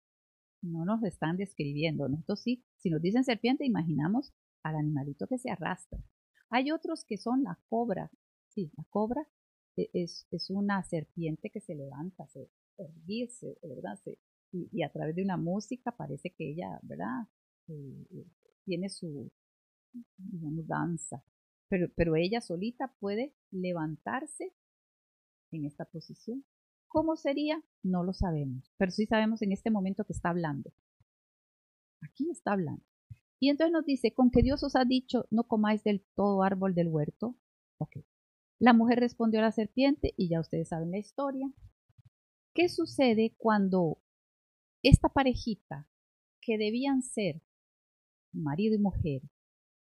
No nos están describiendo. Nosotros sí, si nos dicen serpiente, imaginamos al animalito que se arrastra. Hay otros que son la cobra. Sí, la cobra e, es, es una serpiente que se levanta, se erguirse, ¿verdad? y, a través de una música parece que ella, ¿verdad? Eh, eh, tiene su, digamos, danza. Pero, pero ella solita puede levantarse en esta posición. ¿Cómo sería? No lo sabemos, pero sí sabemos en este momento que está hablando. Aquí está hablando. Y entonces nos dice, con que Dios os ha dicho, no comáis del todo árbol del huerto. Ok. La mujer respondió a la serpiente y ya ustedes saben la historia. ¿Qué sucede cuando esta parejita, que debían ser marido y mujer,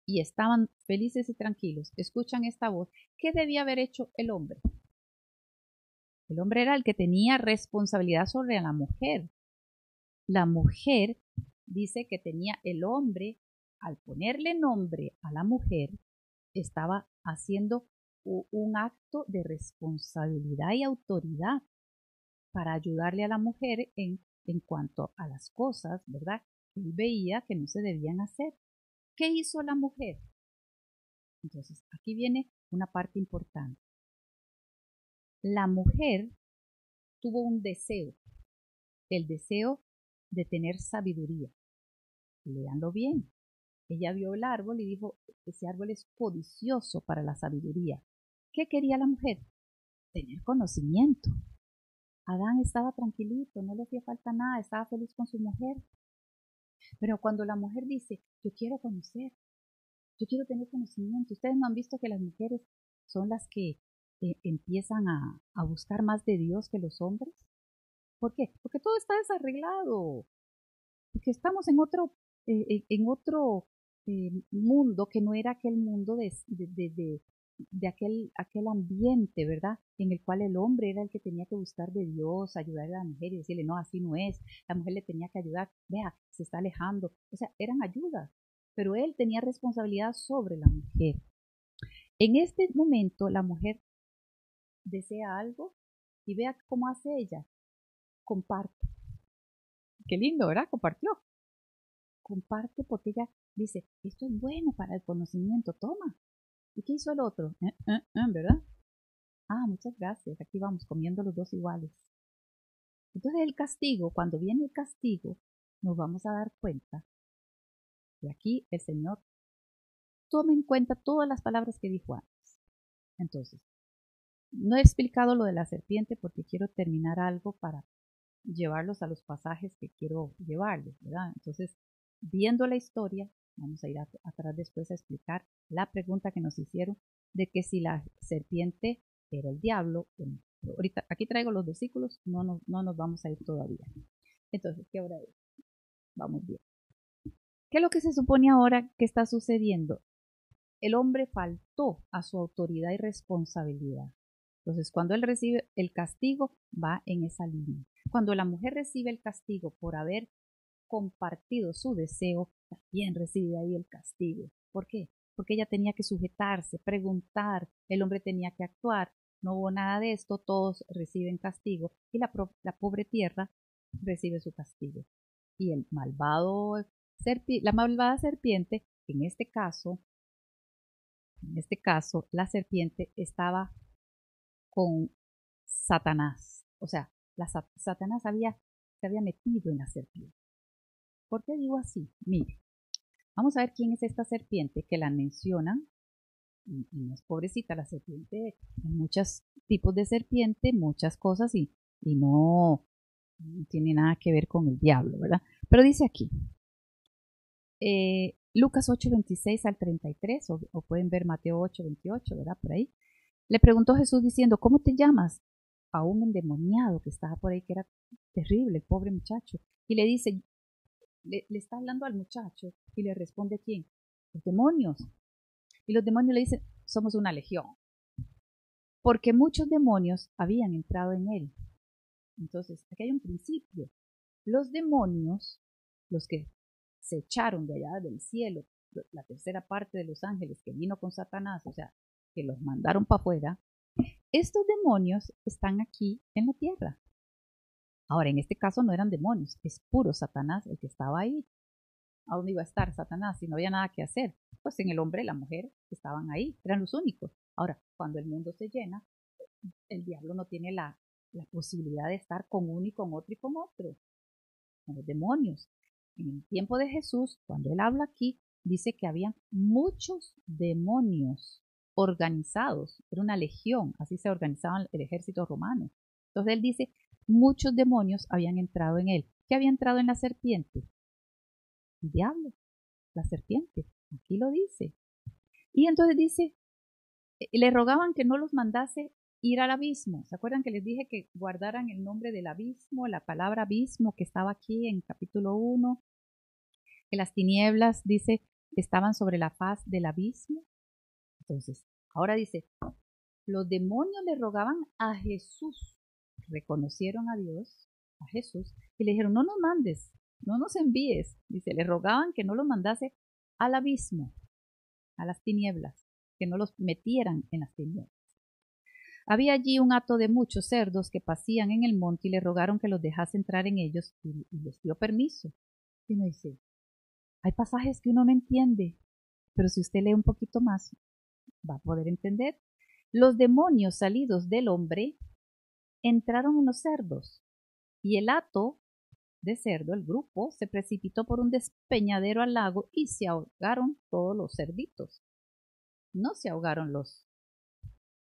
y estaban felices y tranquilos, escuchan esta voz? ¿Qué debía haber hecho el hombre? El hombre era el que tenía responsabilidad sobre la mujer. La mujer dice que tenía el hombre al ponerle nombre a la mujer, estaba haciendo un acto de responsabilidad y autoridad para ayudarle a la mujer en, en cuanto a las cosas, ¿verdad? Él veía que no se debían hacer. ¿Qué hizo la mujer? Entonces, aquí viene una parte importante. La mujer tuvo un deseo, el deseo de tener sabiduría. Leanlo bien. Ella vio el árbol y dijo, ese árbol es codicioso para la sabiduría. ¿Qué quería la mujer? Tener conocimiento. Adán estaba tranquilito, no le hacía falta nada, estaba feliz con su mujer. Pero cuando la mujer dice, yo quiero conocer, yo quiero tener conocimiento, ustedes no han visto que las mujeres son las que eh, empiezan a, a buscar más de Dios que los hombres. ¿Por qué? Porque todo está desarreglado. Porque estamos en otro, eh, en otro eh, mundo que no era aquel mundo de, aquel, aquel ambiente, ¿verdad? En el cual el hombre era el que tenía que buscar de Dios, ayudar a la mujer y decirle, no, así no es. La mujer le tenía que ayudar, vea, se está alejando. O sea, eran ayudas, pero él tenía responsabilidad sobre la mujer. En este momento, la mujer desea algo y vea cómo hace ella. Comparte. Qué lindo, ¿verdad? Compartió. Comparte porque ella dice, esto es bueno para el conocimiento, toma. ¿Y qué hizo el otro? Eh, eh, eh, ¿Verdad? Ah, muchas gracias. Aquí vamos comiendo los dos iguales. Entonces el castigo, cuando viene el castigo, nos vamos a dar cuenta. Y aquí el Señor toma en cuenta todas las palabras que dijo antes. Entonces, no he explicado lo de la serpiente porque quiero terminar algo para llevarlos a los pasajes que quiero llevarles, ¿verdad? Entonces, viendo la historia, vamos a ir atrás después a explicar la pregunta que nos hicieron de que si la serpiente era el diablo. ahorita aquí traigo los versículos, no nos, no nos vamos a ir todavía. Entonces, ¿qué hora es? Vamos bien. ¿Qué es lo que se supone ahora que está sucediendo? El hombre faltó a su autoridad y responsabilidad. Entonces, cuando él recibe el castigo, va en esa línea. Cuando la mujer recibe el castigo por haber compartido su deseo, también recibe ahí el castigo. ¿Por qué? Porque ella tenía que sujetarse, preguntar, el hombre tenía que actuar. No hubo nada de esto, todos reciben castigo y la, pobre tierra recibe su castigo. Y el malvado la malvada serpiente, en este caso, en este caso, la serpiente estaba con Satanás. O sea, la, Satanás había, se había metido en la serpiente. ¿Por qué digo así? Mire, vamos a ver quién es esta serpiente que la mencionan. Y, no es pobrecita la serpiente, hay muchos tipos de serpiente, muchas cosas y, y no, tiene nada que ver con el diablo, ¿verdad? Pero dice aquí, eh, Lucas 8, 26 al 33, o, o, pueden ver Mateo 8, 28, ¿verdad? Por ahí. Le preguntó Jesús diciendo, ¿cómo te llamas? A un endemoniado que estaba por ahí, que era terrible, pobre muchacho. Y le dice, le, está hablando al muchacho y le responde quién? Los demonios. Y los demonios le dicen, somos una legión. Porque muchos demonios habían entrado en él. Entonces, aquí hay un principio. Los demonios, los que se echaron de allá del cielo, la tercera parte de los ángeles que vino con Satanás, o sea, que los mandaron para afuera, estos demonios están aquí en la tierra. Ahora, en este caso no eran demonios, es puro Satanás el que estaba ahí. ¿A dónde iba a estar Satanás si no había nada que hacer? Pues en el hombre y la mujer estaban ahí, eran los únicos. Ahora, cuando el mundo se llena, el diablo no tiene la, la posibilidad de estar con uno y con otro y con otro. Son los demonios. En el tiempo de Jesús, cuando él habla aquí, dice que había muchos demonios organizados, era una legión, así se organizaba el ejército romano. Entonces él dice, muchos demonios habían entrado en él. ¿Qué había entrado en la serpiente? El diablo, la serpiente, aquí lo dice. Y entonces dice, eh, le rogaban que no los mandase ir al abismo. ¿Se acuerdan que les dije que guardaran el nombre del abismo, la palabra abismo que estaba aquí en capítulo 1? Que las tinieblas, dice, estaban sobre la faz del abismo. Entonces, ahora dice, los demonios le rogaban a Jesús, reconocieron a Dios, a Jesús, y le dijeron, no nos mandes, no nos envíes. Dice, le rogaban que no los mandase al abismo, a las tinieblas, que no los metieran en las tinieblas. Había allí un hato de muchos cerdos que pasían en el monte y le rogaron que los dejase entrar en ellos y, les dio permiso. Y uno dice, hay pasajes que uno no entiende, pero si usted lee un poquito más, va a poder entender. Los demonios salidos del hombre entraron en los cerdos y el hato de cerdo, el grupo, se precipitó por un despeñadero al lago y se ahogaron todos los cerditos. No se ahogaron los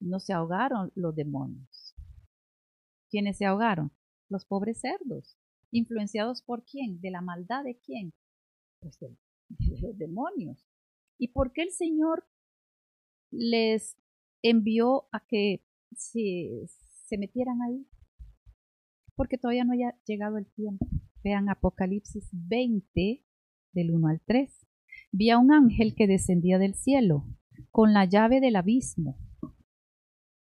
no se ahogaron los demonios. ¿Quiénes se ahogaron? Los pobres cerdos. ¿Influenciados por quién? ¿De la maldad de quién? Pues de, los demonios. ¿Y por qué el Señor les envió a que se, se metieran ahí? Porque todavía no haya llegado el tiempo. Vean Apocalipsis 20, del 1 al 3. vi a un ángel que descendía del cielo con la llave del abismo.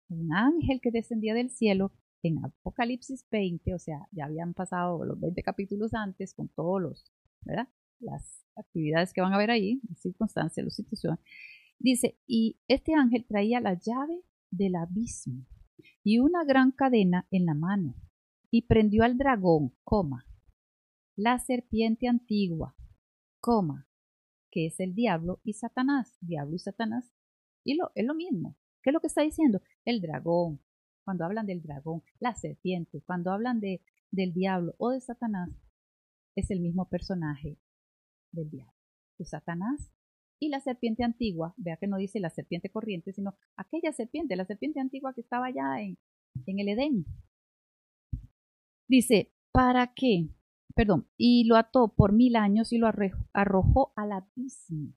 Un ángel que descendía del cielo en Apocalipsis 20, o sea, ya habían pasado los 20 capítulos antes con todos los, ¿verdad? Las actividades que van a ver ahí, las circunstancias, las situaciones. Dice, y este ángel traía la llave del abismo y una gran cadena en la mano y prendió al dragón, coma, la serpiente antigua, coma, que es el diablo y Satanás, diablo y Satanás, y lo, es lo mismo. ¿Qué es lo que está diciendo? El dragón. Cuando hablan del dragón, la serpiente, cuando hablan de, del diablo o de Satanás, es el mismo personaje del diablo. De Satanás y la serpiente antigua, vea que no dice la serpiente corriente, sino aquella serpiente, la serpiente antigua que estaba allá en, en el Edén. Dice, ¿para qué? Perdón, y lo ató por mil años y lo arrojó al abismo.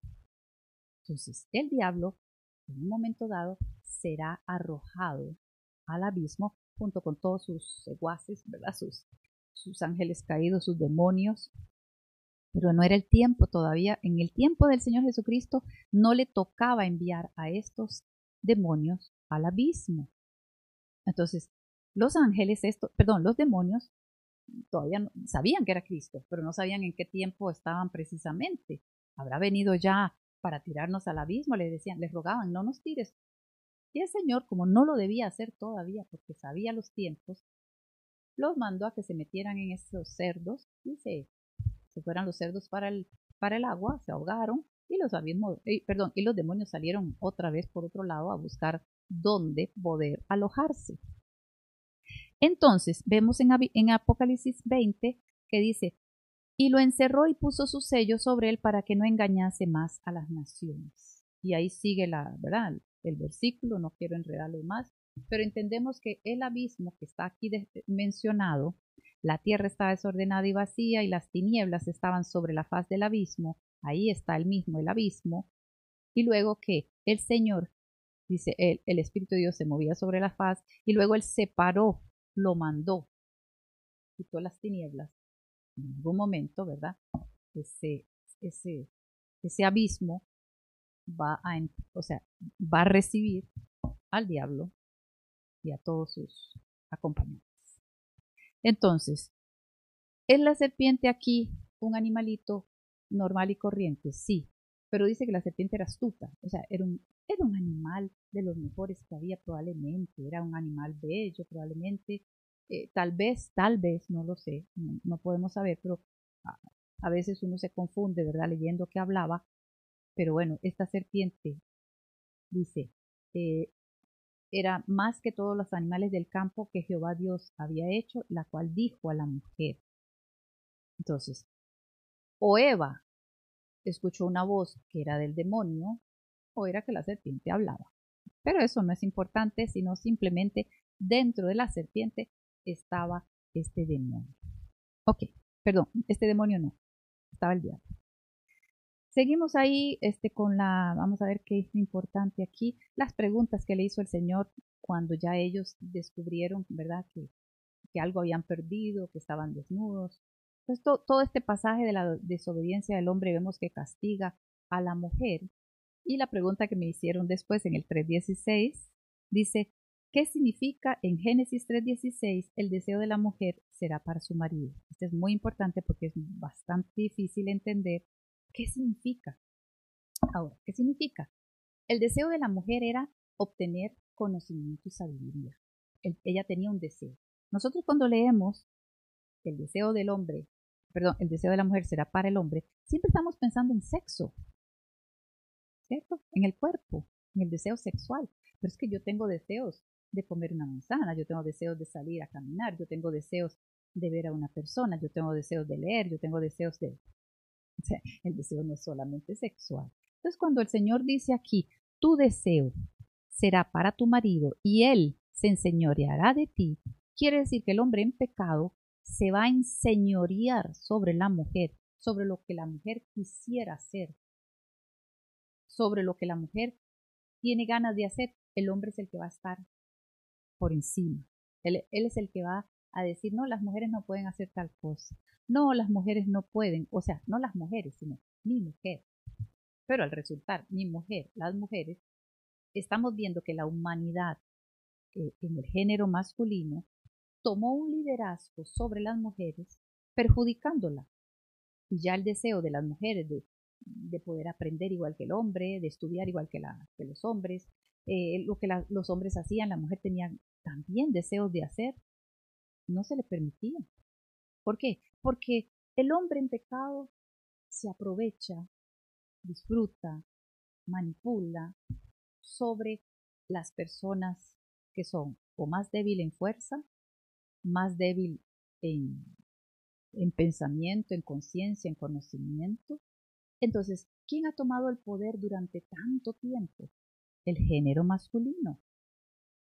Entonces, el diablo, en un momento dado, será arrojado al abismo junto con todos sus secuaces, ¿verdad? Sus, sus ángeles caídos, sus demonios, pero no era el tiempo todavía. En el tiempo del Señor Jesucristo no le tocaba enviar a estos demonios al abismo. Entonces, los ángeles, esto, perdón, los demonios todavía no, sabían que era Cristo, pero no sabían en qué tiempo estaban precisamente. Habrá venido ya para tirarnos al abismo, le decían, les rogaban, no nos tires. Y el Señor, como no lo debía hacer todavía, porque sabía los tiempos, los mandó a que se metieran en esos cerdos y se se fueran los cerdos para el, para el agua, se ahogaron y los abismos, perdón, y los demonios salieron otra vez por otro lado a buscar dónde poder alojarse. Entonces, vemos en, en Apocalipsis 20 que dice, y lo encerró y puso su sello sobre él para que no engañase más a las naciones. Y ahí sigue la, ¿verdad? El versículo, no quiero enredarlo más, pero entendemos que el abismo que está aquí mencionado la tierra estaba desordenada y vacía y las tinieblas estaban sobre la faz del abismo. Ahí está el mismo, el abismo. Y luego que el Señor, dice, el, el Espíritu de Dios se movía sobre la faz y luego Él separó, lo mandó, quitó las tinieblas. En algún momento, ¿verdad? Ese, ese, ese abismo va a, o sea, va a recibir al diablo y a todos sus acompañantes. Entonces, ¿es la serpiente aquí un animalito normal y corriente? Sí, pero dice que la serpiente era astuta, o sea, era un, animal de los mejores que había probablemente, era un animal bello probablemente, eh, tal vez, tal vez, no lo sé, no, podemos saber, pero a, veces uno se confunde, ¿verdad? Leyendo que hablaba, pero bueno, esta serpiente dice, eh, era más que todos los animales del campo que Jehová Dios había hecho, la cual dijo a la mujer. Entonces, o Eva escuchó una voz que era del demonio, o era que la serpiente hablaba. Pero eso no es importante, sino simplemente dentro de la serpiente estaba este demonio. Ok, perdón, este demonio no, estaba el diablo. Seguimos ahí este, con la, vamos a ver qué es importante aquí, las preguntas que le hizo el Señor cuando ya ellos descubrieron, ¿verdad?, que, algo habían perdido, que estaban desnudos. Entonces, todo este pasaje de la desobediencia del hombre vemos que castiga a la mujer. Y la pregunta que me hicieron después en el 3.16 dice, ¿qué significa en Génesis 3.16 el deseo de la mujer será para su marido? Esto es muy importante porque es bastante difícil entender ¿Qué significa? Ahora, ¿qué significa? El deseo de la mujer era obtener conocimiento y sabiduría. ella tenía un deseo. Nosotros cuando leemos el deseo del hombre, perdón, el deseo de la mujer será para el hombre, siempre estamos pensando en sexo, ¿cierto? En el cuerpo, en el deseo sexual. Pero es que yo tengo deseos de comer una manzana, yo tengo deseos de salir a caminar, yo tengo deseos de ver a una persona, yo tengo deseos de leer, yo tengo deseos de el deseo no es solamente sexual. Entonces, cuando el Señor dice aquí, tu deseo será para tu marido y él se enseñoreará de ti, quiere decir que el hombre en pecado se va a enseñorear sobre la mujer, sobre lo que la mujer quisiera hacer, sobre lo que la mujer tiene ganas de hacer. El hombre es el que va a estar por encima. Él, él es el que va a decir, no, las mujeres no pueden hacer tal cosa. No, las mujeres no pueden, o sea, no las mujeres, sino mi mujer. Pero al resultar mi mujer, las mujeres, estamos viendo que la humanidad eh, en el género masculino tomó un liderazgo sobre las mujeres, perjudicándola. Y ya el deseo de las mujeres de, poder aprender igual que el hombre, de estudiar igual que, los hombres, eh, lo que los hombres hacían, la mujer tenía también deseos de hacer, no se le permitía. ¿Por qué? Porque el hombre en pecado se aprovecha, disfruta, manipula sobre las personas que son o más débil en fuerza, más débil en, en pensamiento, en conciencia, en conocimiento. Entonces, ¿quién ha tomado el poder durante tanto tiempo? El género masculino.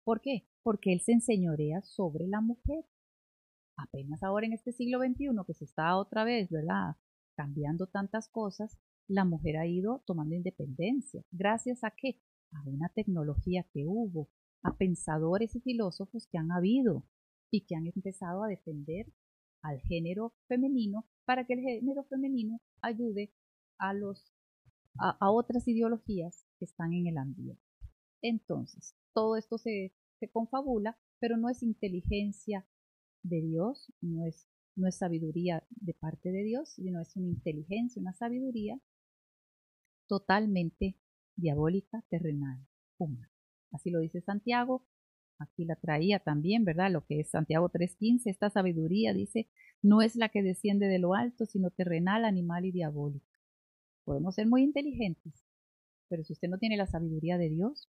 ¿Por qué? Porque él se enseñorea sobre la mujer. Apenas ahora en este siglo XXI que se está otra vez. Cambiando tantas cosas, la mujer ha ido tomando independencia. ¿Gracias a qué? A una tecnología que hubo, a pensadores y filósofos que han habido y que han empezado a defender al género femenino para que el género femenino ayude a los a, otras ideologías que están en el ambiente. Entonces, todo esto se confabula, pero no es inteligencia de Dios, no es, no es sabiduría de parte de Dios, sino es una inteligencia, una sabiduría totalmente diabólica, terrenal, humana. Así lo dice Santiago. Aquí la traía también, ¿verdad? Lo que es Santiago 3.15. Esta sabiduría, dice, no es la que desciende de lo alto, sino terrenal, animal y diabólica. Podemos ser muy inteligentes, pero si usted no tiene la sabiduría de Dios,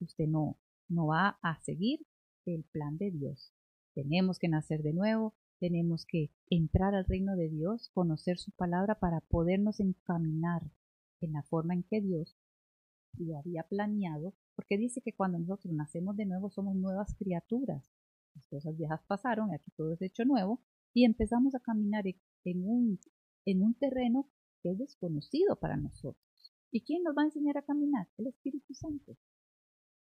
usted no, no va a seguir el plan de Dios. Tenemos que nacer de nuevo, tenemos que entrar al reino de Dios, conocer su palabra para podernos encaminar en la forma en que Dios lo había planeado, porque dice que cuando nosotros nacemos de nuevo somos nuevas criaturas. Las cosas viejas pasaron, aquí todo es hecho nuevo, y empezamos a caminar en un, en un terreno que es desconocido para nosotros. ¿Y quién nos va a enseñar a caminar? El Espíritu Santo.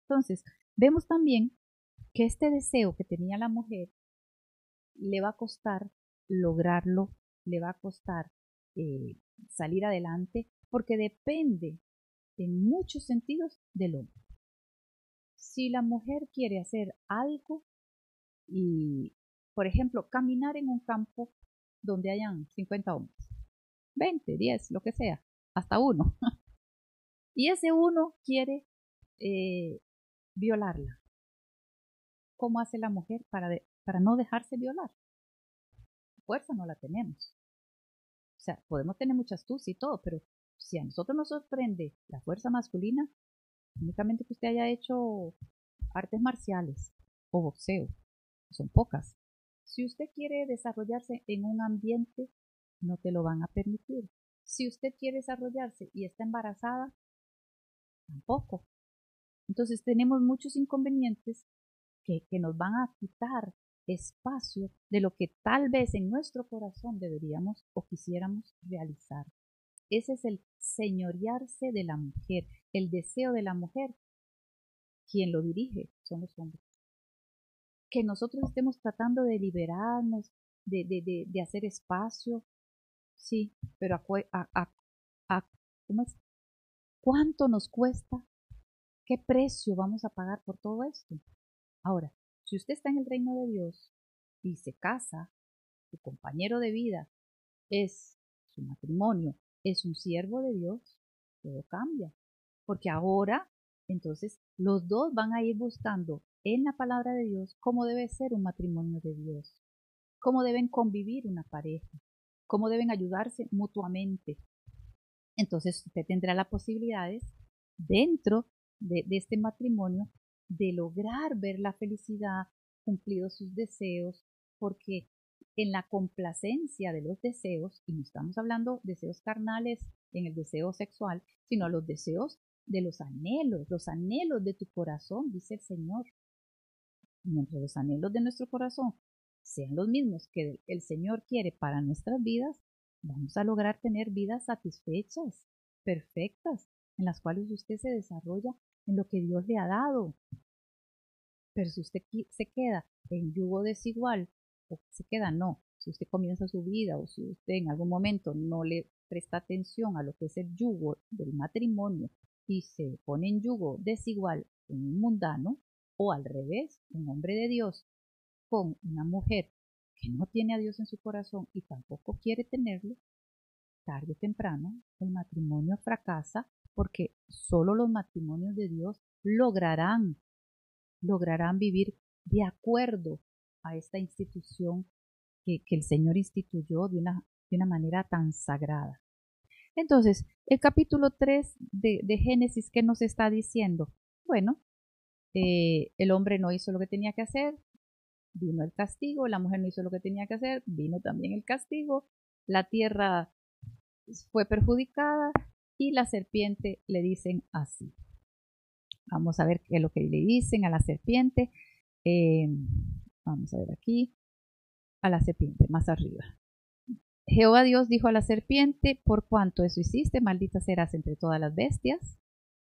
Entonces, vemos también que este deseo que tenía la mujer le va a costar lograrlo, le va a costar eh, salir adelante, porque depende en muchos sentidos del hombre. Si la mujer quiere hacer algo y, por ejemplo, caminar en un campo donde hayan 50 hombres, 20, 10, lo que sea, hasta uno, [LAUGHS] y ese uno quiere eh, violarla, ¿Cómo hace la mujer para, para no dejarse violar? Fuerza no la tenemos. O sea, podemos tener mucha astucia y todo, pero si a nosotros nos sorprende la fuerza masculina, únicamente que usted haya hecho artes marciales o boxeo, son pocas. Si usted quiere desarrollarse en un ambiente, no te lo van a permitir. Si usted quiere desarrollarse y está embarazada, tampoco. Entonces tenemos muchos inconvenientes que, nos van a quitar espacio de lo que tal vez en nuestro corazón deberíamos o quisiéramos realizar. Ese es el señorearse de la mujer, el deseo de la mujer. Quien lo dirige son los hombres. Que nosotros estemos tratando de liberarnos, de, de, de, hacer espacio, sí, pero a, a, a, ¿cómo es? ¿cuánto nos cuesta? ¿Qué precio vamos a pagar por todo esto? Ahora, si usted está en el reino de Dios y se casa, su compañero de vida es su matrimonio, es un siervo de Dios, todo cambia. Porque ahora, entonces, los dos van a ir buscando en la palabra de Dios cómo debe ser un matrimonio de Dios, cómo deben convivir una pareja, cómo deben ayudarse mutuamente. Entonces usted tendrá las posibilidades dentro de, de este matrimonio de lograr ver la felicidad, cumplidos sus deseos, porque en la complacencia de los deseos, y no estamos hablando deseos carnales en el deseo sexual, sino los deseos de los anhelos, los anhelos de tu corazón, dice el Señor. Mientras los anhelos de nuestro corazón sean los mismos que el Señor quiere para nuestras vidas, vamos a lograr tener vidas satisfechas, perfectas, en las cuales usted se desarrolla en lo que Dios le ha dado. Pero si usted se queda en yugo desigual, o se queda no, si usted comienza su vida o si usted en algún momento no le presta atención a lo que es el yugo del matrimonio y se pone en yugo desigual con un mundano, o al revés, un hombre de Dios con una mujer que no tiene a Dios en su corazón y tampoco quiere tenerlo, tarde o temprano el matrimonio fracasa porque solo los matrimonios de Dios lograrán, lograrán vivir de acuerdo a esta institución que, el Señor instituyó de una, de una manera tan sagrada. Entonces, el capítulo 3 de, Génesis, ¿qué nos está diciendo? Bueno, eh, el hombre no hizo lo que tenía que hacer, vino el castigo, la mujer no hizo lo que tenía que hacer, vino también el castigo, la tierra fue perjudicada y la serpiente le dicen así. Vamos a ver qué es lo que le dicen a la serpiente. Eh, vamos a ver aquí, a la serpiente, más arriba. Jehová Dios dijo a la serpiente, por cuanto eso hiciste, maldita serás entre todas las bestias,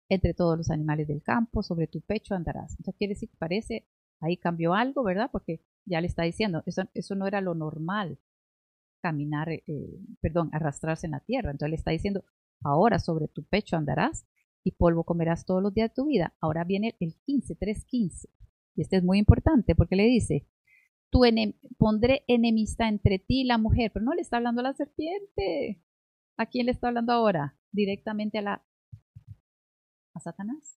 entre todos los animales del campo, sobre tu pecho andarás. Entonces quiere decir que parece, ahí cambió algo, ¿verdad? Porque ya le está diciendo, eso, eso no era lo normal, caminar, eh, perdón, arrastrarse en la tierra. Entonces le está diciendo, ahora sobre tu pecho andarás y polvo comerás todos los días de tu vida. Ahora viene el 15, 3.15. Y este es muy importante porque le dice, pondré enemistad entre ti y la mujer, pero no le está hablando a la serpiente. ¿A quién le está hablando ahora? Directamente a la a Satanás.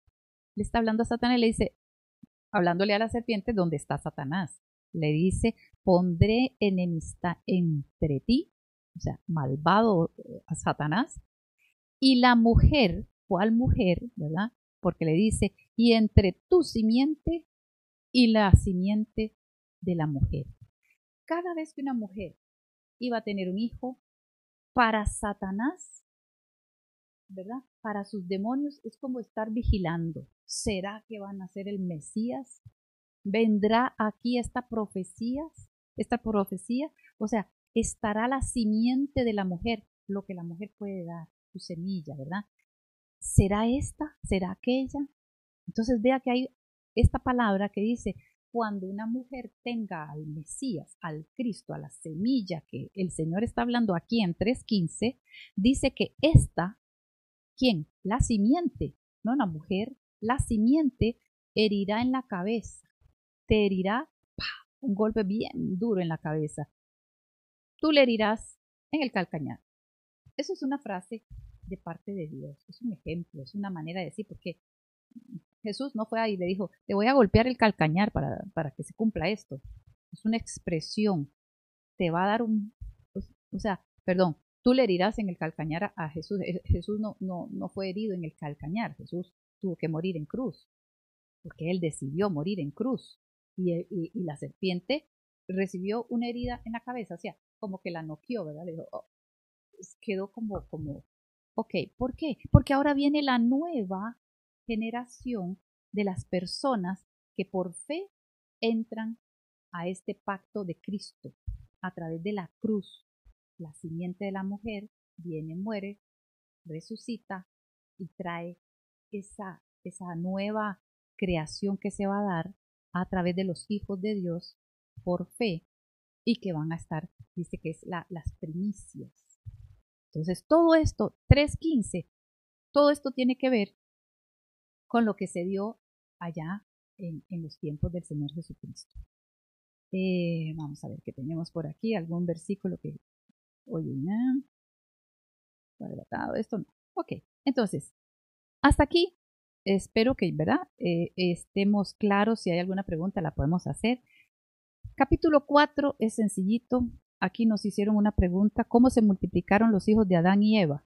Le está hablando a Satanás y le dice, hablándole a la serpiente, ¿dónde está Satanás? Le dice, pondré enemistad entre ti, o sea, malvado eh, a Satanás, y la mujer, ¿cuál mujer? ¿Verdad? Porque le dice, y entre tu simiente y la simiente de la mujer. Cada vez que una mujer iba a tener un hijo, para Satanás, ¿verdad? Para sus demonios es como estar vigilando. ¿Será que van a ser el Mesías? ¿Vendrá aquí esta profecía? Esta profecía, o sea, estará la simiente de la mujer, lo que la mujer puede dar, semilla, ¿verdad? ¿Será esta? ¿Será aquella? Entonces vea que hay esta palabra que dice, cuando una mujer tenga al Mesías, al Cristo, a la semilla que el Señor está hablando aquí en 3.15, dice que esta, ¿quién? La simiente, no la mujer, la simiente herirá en la cabeza, te herirá un golpe bien duro en la cabeza. Tú le herirás en el calcañar. Eso es una frase de parte de Dios, es un ejemplo, es una manera de decir, porque Jesús no fue ahí y le dijo, te voy a golpear el calcañar para, para que se cumpla esto. Es una expresión. Te va a dar un, o sea, perdón, tú le herirás en el calcañar a, Jesús. Jesús no, no, no fue herido en el calcañar, Jesús tuvo que morir en cruz, porque él decidió morir en cruz. Y, y, la serpiente recibió una herida en la cabeza, o sea, como que la noqueó, ¿verdad? Le dijo, oh, quedó como, como, ok, ¿por qué? Porque ahora viene la nueva generación de las personas que por fe entran a este pacto de Cristo a través de la cruz. La simiente de la mujer viene, muere, resucita y trae esa, esa nueva creación que se va a dar a través de los hijos de Dios por fe y que van a estar, dice que es la, las primicias. Entonces, todo esto, 3.15, todo esto tiene que ver con lo que se dio allá en, los tiempos del Señor Jesucristo. Eh, vamos a ver qué tenemos por aquí, algún versículo que, oye, no, esto no. Ok, entonces, hasta aquí, espero que, ¿verdad? Eh, estemos claros, si hay alguna pregunta la podemos hacer. Capítulo 4 es sencillito, aquí nos hicieron una pregunta, ¿cómo se multiplicaron los hijos de Adán y Eva?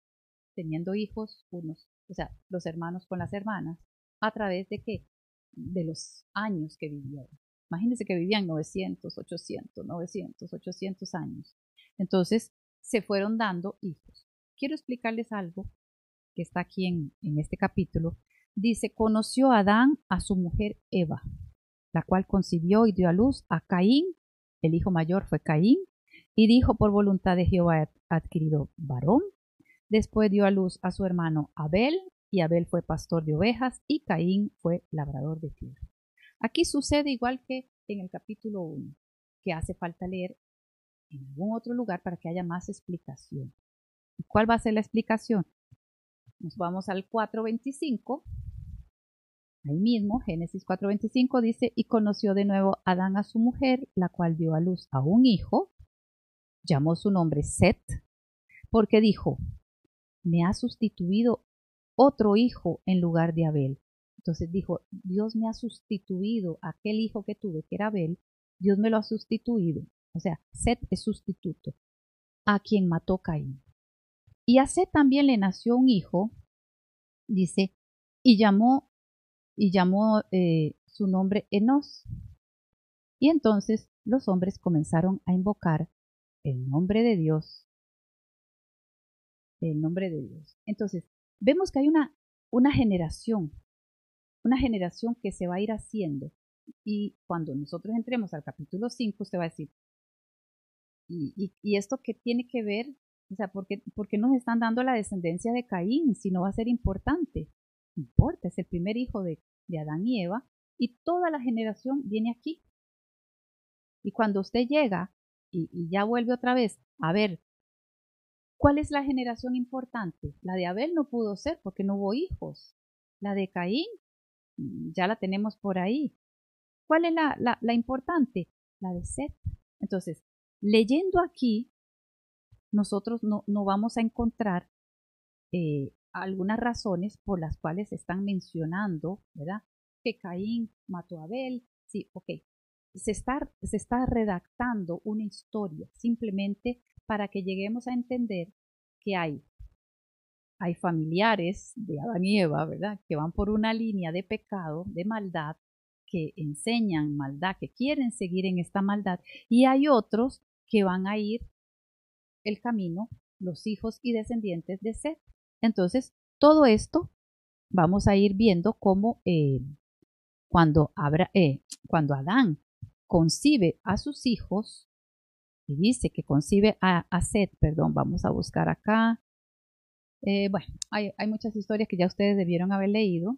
Teniendo hijos, unos o sea, los hermanos con las hermanas, a través de qué? De los años que vivieron. Imagínense que vivían 900, 800, 900, 800 años. Entonces, se fueron dando hijos. Quiero explicarles algo que está aquí en, este capítulo. Dice, conoció Adán a su mujer Eva, la cual concibió y dio a luz a Caín, el hijo mayor fue Caín, y dijo por voluntad de Jehová adquirido varón, Después dio a luz a su hermano Abel, y Abel fue pastor de ovejas, y Caín fue labrador de tierra. Aquí sucede igual que en el capítulo 1, que hace falta leer en algún otro lugar para que haya más explicación. ¿Cuál va a ser la explicación? Nos vamos al 4.25. Ahí mismo, Génesis 4.25 dice, y conoció de nuevo Adán a su mujer, la cual dio a luz a un hijo, llamó su nombre Set, porque dijo, me ha sustituido otro hijo en lugar de Abel. Entonces dijo, Dios me ha sustituido aquel hijo que tuve, que era Abel, Dios me lo ha sustituido. O sea, Set es sustituto a quien mató Caín. Y a Set también le nació un hijo, dice, y llamó, y llamó eh, su nombre Enos. Y entonces los hombres comenzaron a invocar el nombre de Dios el nombre de Dios. Entonces, vemos que hay una, una generación, una generación que se va a ir haciendo. Y cuando nosotros entremos al capítulo 5, usted va a decir, ¿y, y, esto qué tiene que ver? O sea, ¿por qué, ¿por qué, nos están dando la descendencia de Caín si no va a ser importante? importa, es el primer hijo de, de Adán y Eva y toda la generación viene aquí. Y cuando usted llega y, ya vuelve otra vez a ver ¿Cuál es la generación importante? La de Abel no pudo ser porque no hubo hijos. La de Caín mm, ya la tenemos por ahí. ¿Cuál es la, la, importante? La de Seth. Entonces, leyendo aquí, nosotros no, no vamos a encontrar eh, algunas razones por las cuales están mencionando, ¿verdad? Que Caín mató a Abel. Sí, ok. Se está, se está redactando una historia simplemente para que lleguemos a entender que hay, hay familiares de Adán y Eva, ¿verdad? Que van por una línea de pecado, de maldad, que enseñan maldad, que quieren seguir en esta maldad, y hay otros que van a ir el camino, los hijos y descendientes de Seth. Entonces, todo esto vamos a ir viendo cómo eh, cuando, eh, cuando Adán concibe a sus hijos, y dice que concibe a, a Seth, perdón, vamos a buscar acá. Eh, bueno, hay, hay, muchas historias que ya ustedes debieron haber leído.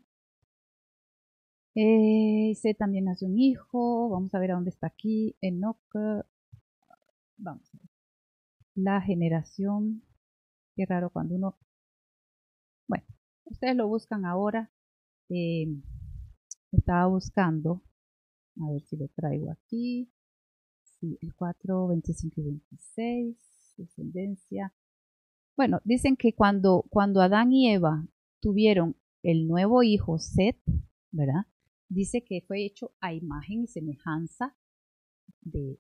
Eh, Seth también nació un hijo, vamos a ver a dónde está aquí, Enoch, vamos a ver. La generación, qué raro cuando uno, bueno, ustedes lo buscan ahora, eh, estaba buscando, a ver si lo traigo aquí, el 4, 25 y 26, descendencia. Bueno, dicen que cuando, cuando Adán y Eva tuvieron el nuevo hijo Set, ¿verdad? Dice que fue hecho a imagen y semejanza de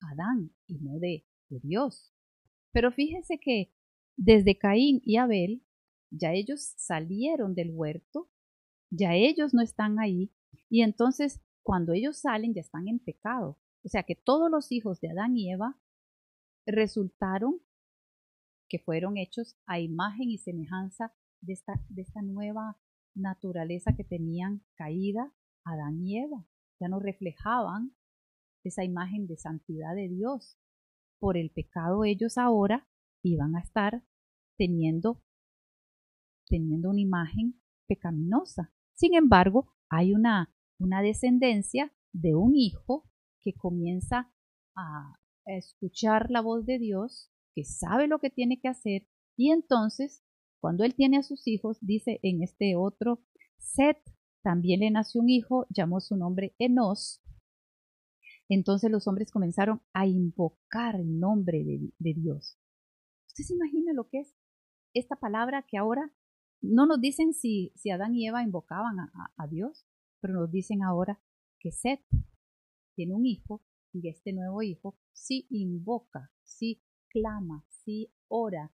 Adán y no de, de Dios. Pero fíjense que desde Caín y Abel, ya ellos salieron del huerto, ya ellos no están ahí, y entonces cuando ellos salen ya están en pecado. O sea que todos los hijos de Adán y Eva resultaron que fueron hechos a imagen y semejanza de esta, de esta nueva naturaleza que tenían caída Adán y Eva. Ya no reflejaban esa imagen de santidad de Dios. Por el pecado ellos ahora iban a estar teniendo, teniendo una imagen pecaminosa. Sin embargo, hay una, una descendencia de un hijo que comienza a escuchar la voz de Dios, que sabe lo que tiene que hacer, y entonces, cuando él tiene a sus hijos, dice en este otro, Set también le nació un hijo, llamó su nombre Enos. Entonces los hombres comenzaron a invocar el nombre de, Dios. ¿Usted se imagina lo que es esta palabra que ahora no nos dicen si, si Adán y Eva invocaban a, a Dios, pero nos dicen ahora que Set tiene un hijo y este nuevo hijo sí invoca, sí clama, sí ora,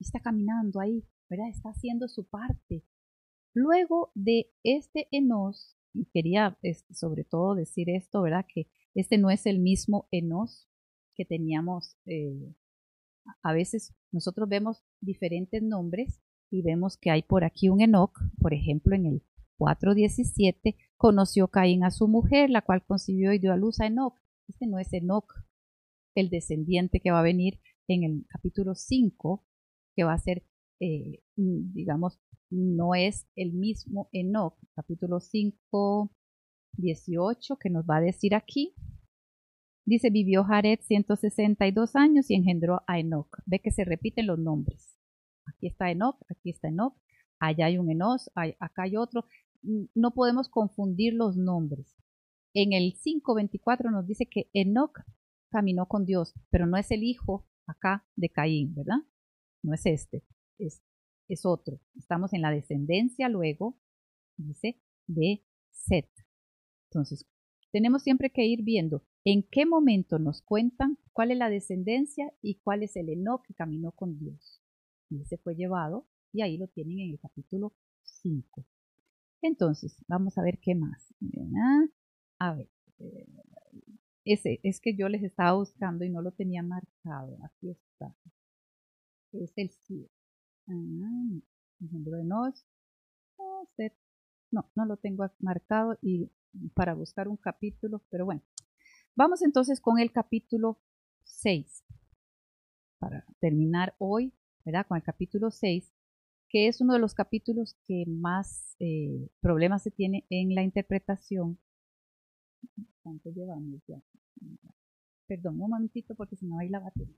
está caminando ahí, ¿verdad? Está haciendo su parte. Luego de este Enos, y quería sobre todo decir esto, ¿verdad? Que este no es el mismo Enos que teníamos. Eh, a veces nosotros vemos diferentes nombres y vemos que hay por aquí un Enoch, por ejemplo, en el 4.17, conoció Caín a su mujer, la cual concibió y dio a luz a Enoch. Este no es Enoch, el descendiente que va a venir en el capítulo 5, que va a ser, eh, digamos, no es el mismo Enoch, capítulo 5, 18, que nos va a decir aquí. Dice, vivió Jared 162 años y engendró a Enoch. Ve que se repiten los nombres. Aquí está Enoch, aquí está Enoch, allá hay un Enos, acá hay otro. No podemos confundir los nombres. En el 5.24 nos dice que Enoch caminó con Dios, pero no es el hijo acá de Caín, ¿verdad? No es este, es, es otro. Estamos en la descendencia luego, dice, de Set. Entonces, tenemos siempre que ir viendo en qué momento nos cuentan cuál es la descendencia y cuál es el Enoch que caminó con Dios. Y ese fue llevado y ahí lo tienen en el capítulo 5. Entonces, vamos a ver qué más. A ver, eh, ese es que yo les estaba buscando y no lo tenía marcado. Aquí está. Es el 7. Ah, de Nos. No, no lo tengo marcado y para buscar un capítulo, pero bueno. Vamos entonces con el capítulo 6. Para terminar hoy, ¿verdad? Con el capítulo 6, que es uno de los capítulos que más eh, problemas se tiene en la interpretación. ¿Cuánto llevamos ya? Perdón, un momentito porque se me va a ir la batería.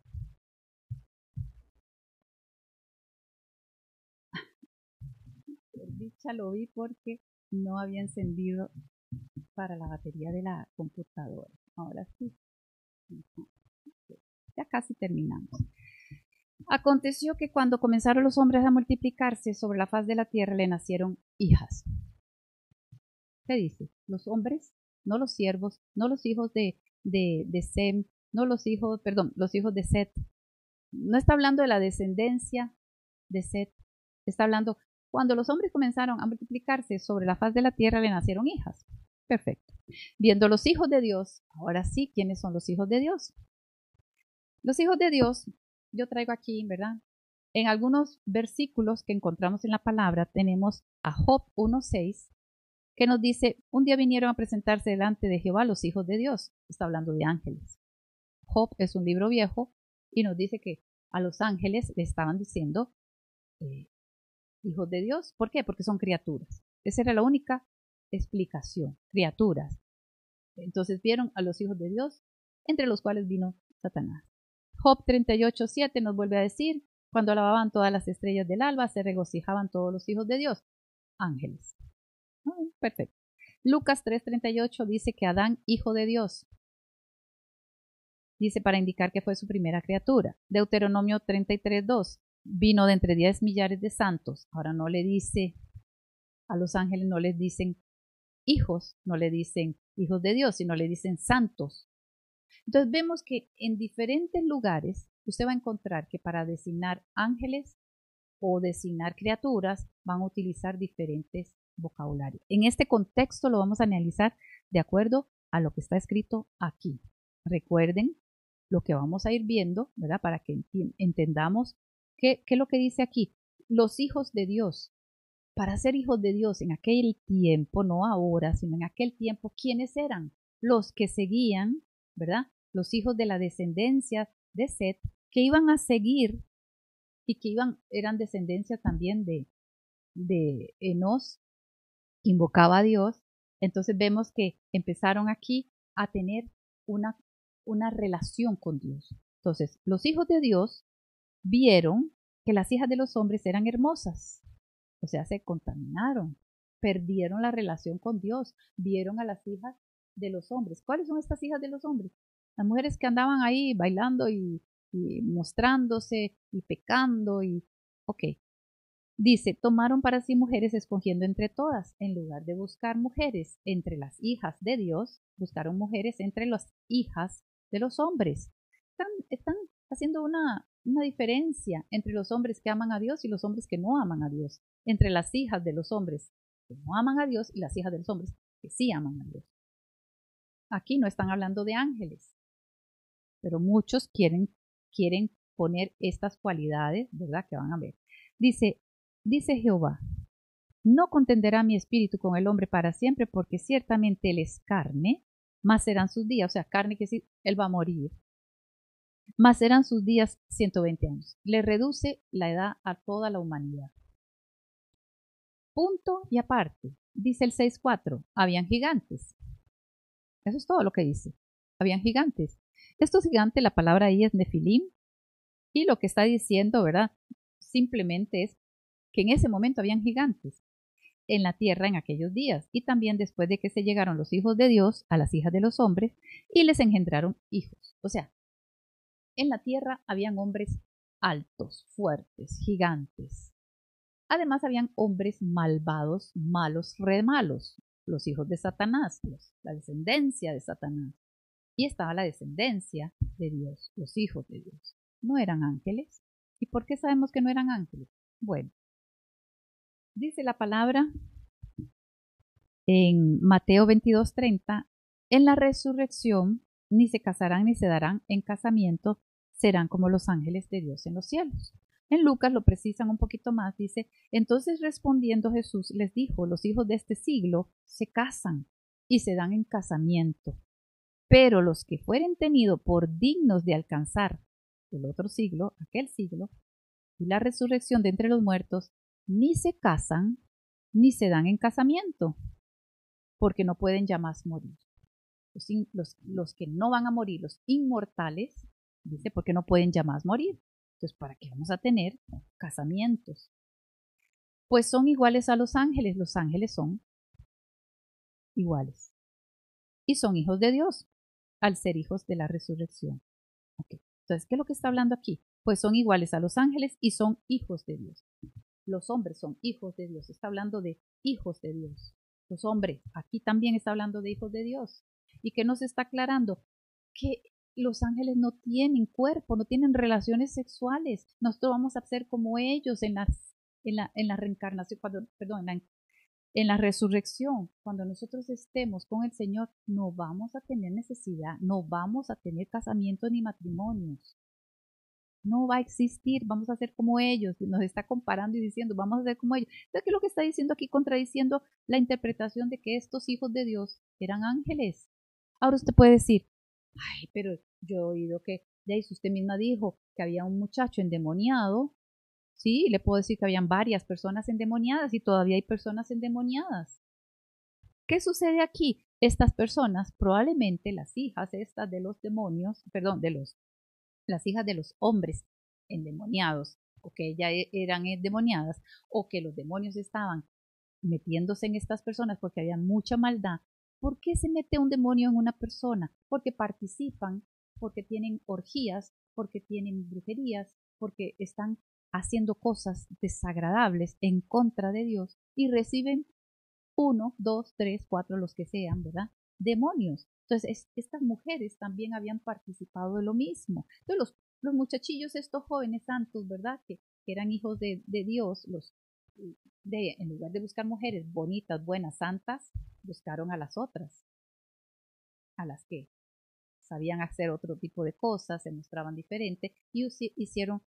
Dicha lo vi porque no había encendido para la batería de la computadora. Ahora sí. Ya casi terminamos. Aconteció que cuando comenzaron los hombres a multiplicarse sobre la faz de la tierra le nacieron hijas. ¿Qué dice? Los hombres, no los siervos, no los hijos de, de, de Sem, no los hijos, perdón, los hijos de Set. No está hablando de la descendencia de Set. Está hablando cuando los hombres comenzaron a multiplicarse sobre la faz de la tierra le nacieron hijas. Perfecto. Viendo los hijos de Dios, ahora sí, ¿quiénes son los hijos de Dios? Los hijos de Dios yo traigo aquí, ¿verdad? En algunos versículos que encontramos en la palabra tenemos a Job 1.6 que nos dice, un día vinieron a presentarse delante de Jehová los hijos de Dios. Está hablando de ángeles. Job es un libro viejo y nos dice que a los ángeles le estaban diciendo eh, hijos de Dios. ¿Por qué? Porque son criaturas. Esa era la única explicación, criaturas. Entonces vieron a los hijos de Dios, entre los cuales vino Satanás. Job 38.7 nos vuelve a decir, cuando alababan todas las estrellas del alba, se regocijaban todos los hijos de Dios, ángeles. Ah, perfecto. Lucas 3.38 dice que Adán, hijo de Dios, dice para indicar que fue su primera criatura. Deuteronomio 33.2, vino de entre 10 millares de santos. Ahora no le dice, a los ángeles no les dicen hijos, no le dicen hijos de Dios, sino le dicen santos. Entonces vemos que en diferentes lugares usted va a encontrar que para designar ángeles o designar criaturas van a utilizar diferentes vocabularios. En este contexto lo vamos a analizar de acuerdo a lo que está escrito aquí. Recuerden lo que vamos a ir viendo, ¿verdad? Para que entendamos qué, qué es lo que dice aquí. Los hijos de Dios. Para ser hijos de Dios en aquel tiempo, no ahora, sino en aquel tiempo, ¿quiénes eran? Los que seguían, ¿verdad? los hijos de la descendencia de Set, que iban a seguir y que iban, eran descendencia también de, de Enos, invocaba a Dios. Entonces vemos que empezaron aquí a tener una, una relación con Dios. Entonces, los hijos de Dios vieron que las hijas de los hombres eran hermosas, o sea, se contaminaron, perdieron la relación con Dios, vieron a las hijas de los hombres. ¿Cuáles son estas hijas de los hombres? Las mujeres que andaban ahí bailando y, mostrándose y pecando y... Ok. Dice, tomaron para sí mujeres escogiendo entre todas. En lugar de buscar mujeres entre las hijas de Dios, buscaron mujeres entre las hijas de los hombres. Están, están haciendo una, una diferencia entre los hombres que aman a Dios y los hombres que no aman a Dios. Entre las hijas de los hombres que no aman a Dios y las hijas de los hombres que sí aman a Dios. Aquí no están hablando de ángeles, pero muchos quieren, quieren poner estas cualidades, ¿verdad? Que van a ver. Dice, dice Jehová, no contenderá mi espíritu con el hombre para siempre, porque ciertamente él es carne, más serán sus días, o sea, carne que sí, él va a morir, más serán sus días 120 años. Le reduce la edad a toda la humanidad. Punto y aparte. Dice el 6.4, habían gigantes. Eso es todo lo que dice habían gigantes. Estos gigantes, la palabra ahí es nefilim, y lo que está diciendo, ¿verdad? Simplemente es que en ese momento habían gigantes en la tierra en aquellos días, y también después de que se llegaron los hijos de Dios a las hijas de los hombres y les engendraron hijos. O sea, en la tierra habían hombres altos, fuertes, gigantes. Además habían hombres malvados, malos, re malos, los hijos de Satanás, la descendencia de Satanás. Y estaba la descendencia de Dios, los hijos de Dios. No eran ángeles. ¿Y por qué sabemos que no eran ángeles? Bueno, dice la palabra en Mateo 22:30, en la resurrección ni se casarán ni se darán en casamiento, serán como los ángeles de Dios en los cielos. En Lucas lo precisan un poquito más, dice, entonces respondiendo Jesús les dijo, los hijos de este siglo se casan y se dan en casamiento, pero los que fueren tenidos por dignos de alcanzar el otro siglo, aquel siglo, y la resurrección de entre los muertos, ni se casan ni se dan en casamiento, porque no pueden ya más morir. Los, los, que no van a morir, los inmortales, dice, porque no pueden ya más morir. Entonces, ¿para qué vamos a tener casamientos? Pues son iguales a los ángeles. Los ángeles son iguales. Y son hijos de Dios, al ser hijos de la resurrección. Entonces, ¿qué es lo que está hablando aquí? Pues son iguales a los ángeles y son hijos de Dios. Los hombres son hijos de Dios. Está hablando de hijos de Dios. Los hombres, aquí también está hablando de hijos de Dios. ¿Y qué nos está aclarando? Que los ángeles no tienen cuerpo, no tienen relaciones sexuales. Nosotros vamos a ser como ellos en, las, en, la, en la reencarnación, cuando, perdón, en la, resurrección. Cuando nosotros estemos con el Señor, no vamos a tener necesidad, no vamos a tener casamientos ni matrimonios. No va a existir, vamos a ser como ellos. Nos está comparando y diciendo, vamos a ser como ellos. Entonces, ¿qué es lo que está diciendo aquí? Contradiciendo la interpretación de que estos hijos de Dios eran ángeles. Ahora usted puede decir, Ay, pero yo he oído que, ya usted misma dijo que había un muchacho endemoniado. Sí, le puedo decir que habían varias personas endemoniadas y todavía hay personas endemoniadas. ¿Qué sucede aquí? Estas personas, probablemente las hijas estas de los demonios, perdón, de los, las hijas de los hombres endemoniados, o que ya e, eran endemoniadas, o que los demonios estaban metiéndose en estas personas porque había mucha maldad, ¿Por qué se mete un demonio en una persona? Porque participan, porque tienen orgías, porque tienen brujerías, porque están haciendo cosas desagradables en contra de Dios y reciben uno, dos, tres, cuatro, los que sean, ¿verdad? Demonios. Entonces, estas mujeres también habían participado de lo mismo. Entonces, los, los muchachillos, estos jóvenes santos, ¿verdad? Que, eran hijos de Dios, los de, en lugar de buscar mujeres bonitas, buenas, santas, buscaron a las otras, a las que sabían hacer otro tipo de cosas, se mostraban diferentes y hicieron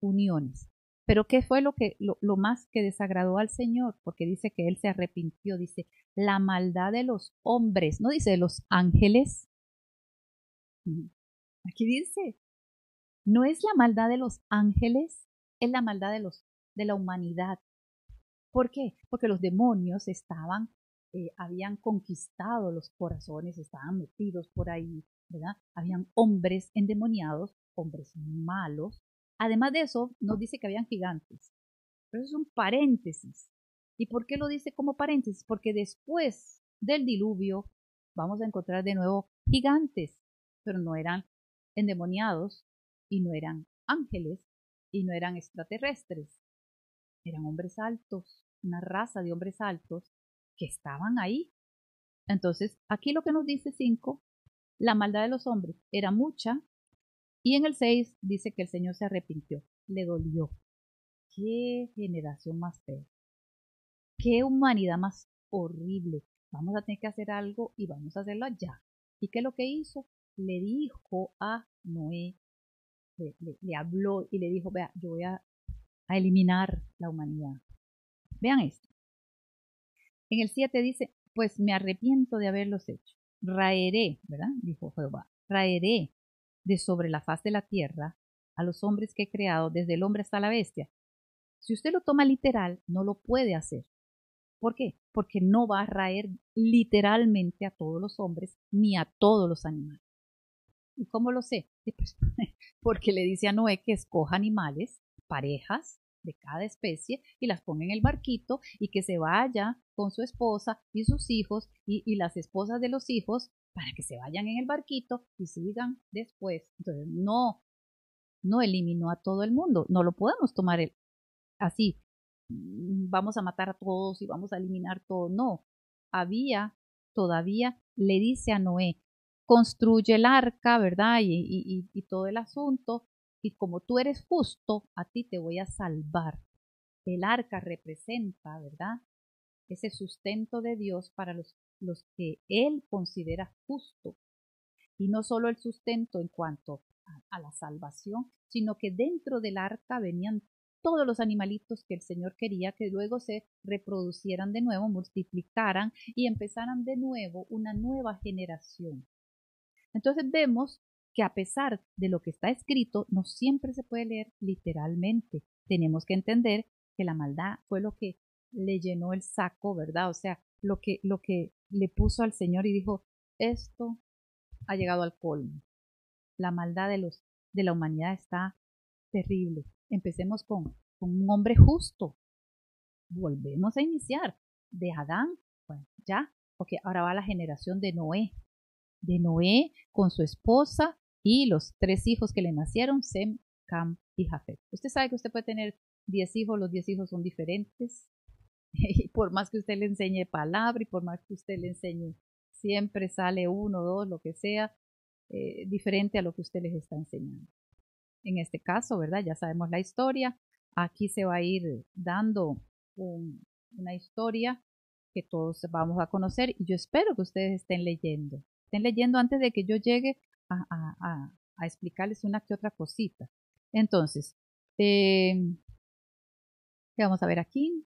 uniones. Pero ¿qué fue lo que lo, lo, más que desagradó al Señor? Porque dice que él se arrepintió, dice la maldad de los hombres, no dice de los ángeles. Aquí dice, no es la maldad de los ángeles, es la maldad de los de la humanidad. ¿Por qué? Porque los demonios estaban, eh, habían conquistado los corazones, estaban metidos por ahí, ¿verdad? Habían hombres endemoniados, hombres malos. Además de eso, nos dice que habían gigantes. Pero eso es un paréntesis. ¿Y por qué lo dice como paréntesis? Porque después del diluvio vamos a encontrar de nuevo gigantes, pero no eran endemoniados y no eran ángeles y no eran extraterrestres eran hombres altos, una raza de hombres altos que estaban ahí. Entonces, aquí lo que nos dice 5, la maldad de los hombres era mucha, y en el 6 dice que el Señor se arrepintió, le dolió. Qué generación más fea. Qué humanidad más horrible. Vamos a tener que hacer algo y vamos a hacerlo ya. ¿Y qué es lo que hizo? Le dijo a Noé, le, le habló y le dijo, vea, yo voy a a eliminar la humanidad. Vean esto. En el 7 dice, pues me arrepiento de haberlos hecho. Raeré, ¿verdad? Dijo Jehová. Raeré de sobre la faz de la tierra a los hombres que he creado, desde el hombre hasta la bestia. Si usted lo toma literal, no lo puede hacer. ¿Por qué? Porque no va a raer literalmente a todos los hombres ni a todos los animales. ¿Y cómo lo sé? [LAUGHS] Pues, porque le dice a Noé que escoja animales, parejas de cada especie y las ponga en el barquito y que se vaya con su esposa y sus hijos y, las esposas de los hijos para que se vayan en el barquito y sigan después. Entonces, no, no eliminó a todo el mundo, no lo podemos tomar el, así, vamos a matar a todos y vamos a eliminar todo, no, había todavía, le dice a Noé, construye el arca, ¿verdad? Y, y, todo el asunto, y como tú eres justo, a ti te voy a salvar. El arca representa, ¿verdad? Ese sustento de Dios para los, los que Él considera justo. Y no solo el sustento en cuanto a la salvación, sino que dentro del arca venían todos los animalitos que el Señor quería que luego se reproducieran de nuevo, multiplicaran y empezaran de nuevo una nueva generación. Entonces vemos que a pesar de lo que está escrito, no siempre se puede leer literalmente. Tenemos que entender que la maldad fue lo que le llenó el saco, ¿verdad? O sea, lo que, lo que le puso al Señor y dijo, esto ha llegado al colmo. La maldad de, los, de la humanidad está terrible. Empecemos con, con un hombre justo. Volvemos a iniciar. De Adán, bueno, ya, porque ahora va la generación de Noé. De Noé con su esposa y los tres hijos que le nacieron, Sem, Cam y Jafet. Usted sabe que usted puede tener diez hijos, los diez hijos son diferentes. [LAUGHS] Y por más que usted le enseñe palabra y por más que usted le enseñe, siempre sale uno, dos, lo que sea, eh, diferente a lo que usted les está enseñando en este caso, ¿verdad? Ya sabemos la historia. Aquí se va a ir dando una historia que todos vamos a conocer y yo espero que ustedes estén leyendo. Estén leyendo antes de que yo llegue a, explicarles una que otra cosita. Entonces, eh, ¿qué vamos a ver aquí?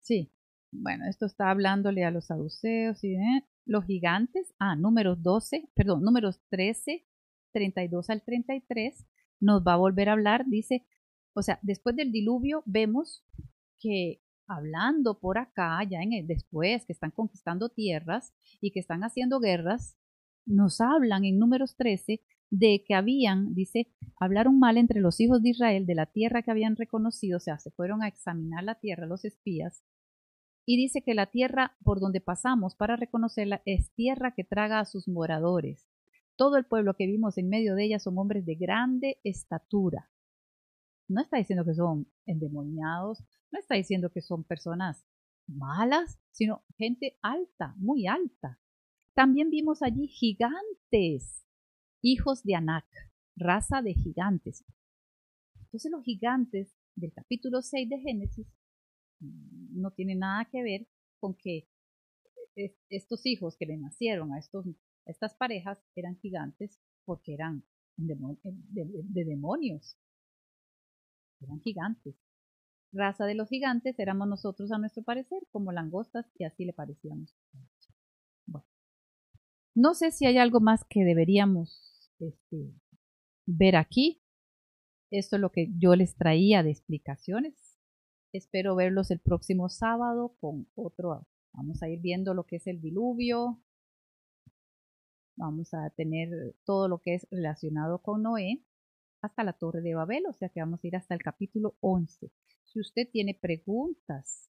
Sí, bueno, esto está hablándole a los saduceos y los gigantes. Ah, números 12, perdón, números 13 32 al 33 nos va a volver a hablar, dice, o sea, después del diluvio vemos que hablando por acá, ya en el después, que están conquistando tierras y que están haciendo guerras, nos hablan en números 13 de que habían, dice, hablaron mal entre los hijos de Israel de la tierra que habían reconocido, o sea, se fueron a examinar la tierra los espías, y dice que la tierra por donde pasamos para reconocerla es tierra que traga a sus moradores. Todo el pueblo que vimos en medio de ella son hombres de grande estatura. No está diciendo que son endemoniados, no está diciendo que son personas malas, sino gente alta, muy alta. También vimos allí gigantes, hijos de Anak, raza de gigantes. Entonces los gigantes del capítulo 6 de Génesis no tienen nada que ver con que estos hijos que le nacieron a estos estas parejas eran gigantes porque eran de, demonios. Eran gigantes. Raza de los gigantes éramos nosotros a nuestro parecer, como langostas, y así le parecíamos. No sé si hay algo más que deberíamos este, ver aquí. Esto es lo que yo les traía de explicaciones. Espero verlos el próximo sábado con otro. Vamos a ir viendo lo que es el diluvio, Vamos a tener todo lo que es relacionado con Noé hasta la torre de Babel, o sea que vamos a ir hasta el capítulo 11. Si usted tiene preguntas,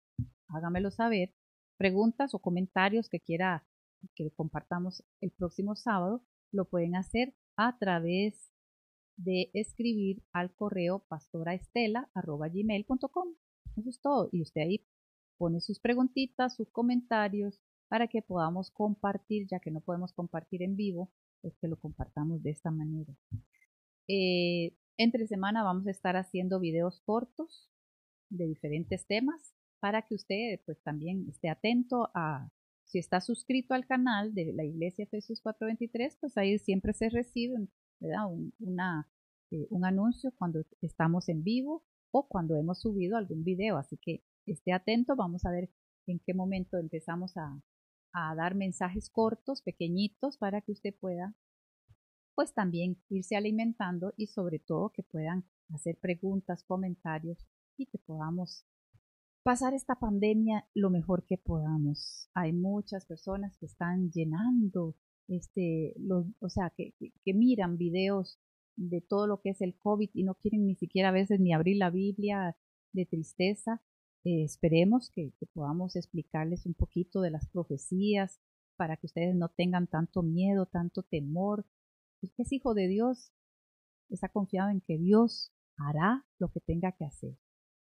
hágamelo saber, preguntas o comentarios que quiera que compartamos el próximo sábado, lo pueden hacer a través de escribir al correo pastoraestela.gmail.com. Eso es todo. Y usted ahí pone sus preguntitas, sus comentarios, para que podamos compartir, ya que no podemos compartir en vivo, pues que lo compartamos de esta manera. Eh, entre semana vamos a estar haciendo videos cortos de diferentes temas para que usted pues también esté atento a si está suscrito al canal de la Iglesia Jesús 423, pues ahí siempre se recibe eh, un anuncio cuando estamos en vivo o cuando hemos subido algún video. Así que esté atento, vamos a ver en qué momento empezamos a, a dar mensajes cortos, pequeñitos, para que usted pueda, pues también irse alimentando y sobre todo que puedan hacer preguntas, comentarios y que podamos pasar esta pandemia lo mejor que podamos. Hay muchas personas que están llenando este, los, o sea, que, que, miran videos de todo lo que es el COVID y no quieren ni siquiera a veces ni abrir la Biblia de tristeza. Eh, esperemos que, que, podamos explicarles un poquito de las profecías para que ustedes no tengan tanto miedo, tanto temor. Usted es hijo de Dios, está confiado en que Dios hará lo que tenga que hacer.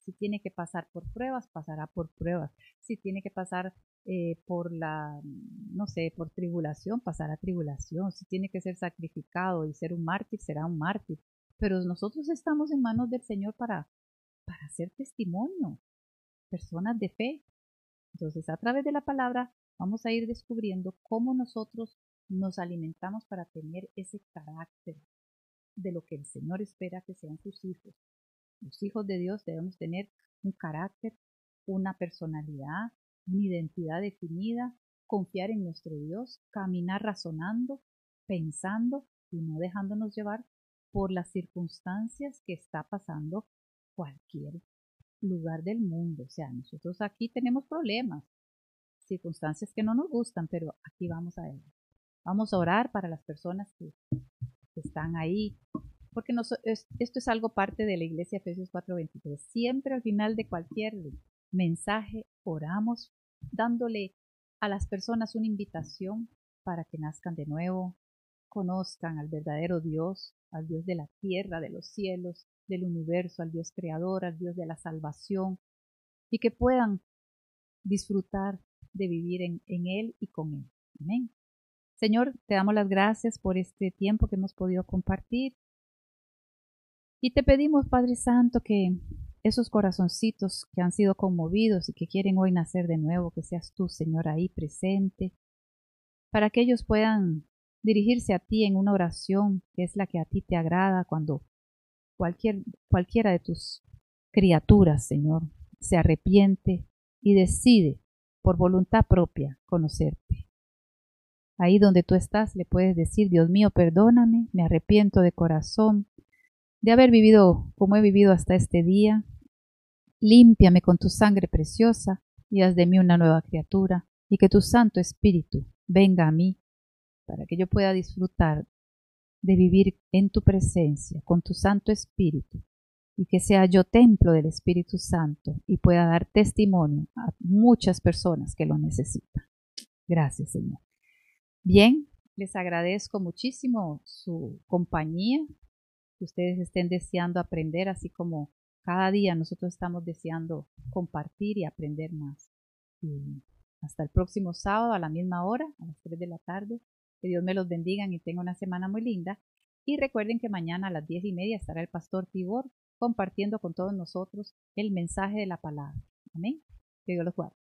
Si tiene que pasar por pruebas, pasará por pruebas. Si tiene que pasar eh, por la, no sé, por tribulación, pasará tribulación. Si tiene que ser sacrificado y ser un mártir, será un mártir. Pero nosotros estamos en manos del Señor para, para hacer testimonio, personas de fe. Entonces, a través de la palabra, vamos a ir descubriendo cómo nosotros nos alimentamos para tener ese carácter de lo que el Señor espera que sean sus hijos. Los hijos de Dios debemos tener un carácter, una personalidad, una identidad definida, confiar en nuestro Dios, caminar razonando, pensando y no dejándonos llevar por las circunstancias que está pasando cualquier lugar del mundo. O sea, nosotros aquí tenemos problemas, circunstancias que no nos gustan, pero aquí vamos a ver. Vamos a orar para las personas que, están ahí, porque esto es algo parte de la iglesia Efesios 4:23. Siempre al final de cualquier mensaje oramos dándole a las personas una invitación para que nazcan de nuevo, conozcan al verdadero Dios, al Dios de la tierra, de los cielos, del universo, al Dios creador, al Dios de la salvación, y que puedan disfrutar de vivir en, en Él y con Él. Amén. Señor, te damos las gracias por este tiempo que hemos podido compartir. Y te pedimos, Padre Santo, que esos corazoncitos que han sido conmovidos y que quieren hoy nacer de nuevo, que seas tú, Señor, ahí presente, para que ellos puedan dirigirse a ti en una oración que es la que a ti te agrada cuando cualquier, cualquiera de tus criaturas, Señor, se arrepiente y decide por voluntad propia conocerte. Ahí donde tú estás le puedes decir, Dios mío, perdóname, me arrepiento de corazón de haber vivido como he vivido hasta este día. Límpiame con tu sangre preciosa y haz de mí una nueva criatura, y que tu Santo Espíritu venga a mí para que yo pueda disfrutar de vivir en tu presencia con tu Santo Espíritu y que sea yo templo del Espíritu Santo y pueda dar testimonio a muchas personas que lo necesitan. Gracias, Señor. Bien, les agradezco muchísimo su compañía, que ustedes estén deseando aprender, así como cada día nosotros estamos deseando compartir y aprender más. Y hasta el próximo sábado a la misma hora, a las 3 de la tarde. Que Dios me los bendiga y tenga una semana muy linda. Y recuerden que mañana a las diez y media estará el pastor Tibor compartiendo con todos nosotros el mensaje de la palabra. Amén. Que Dios los guarde.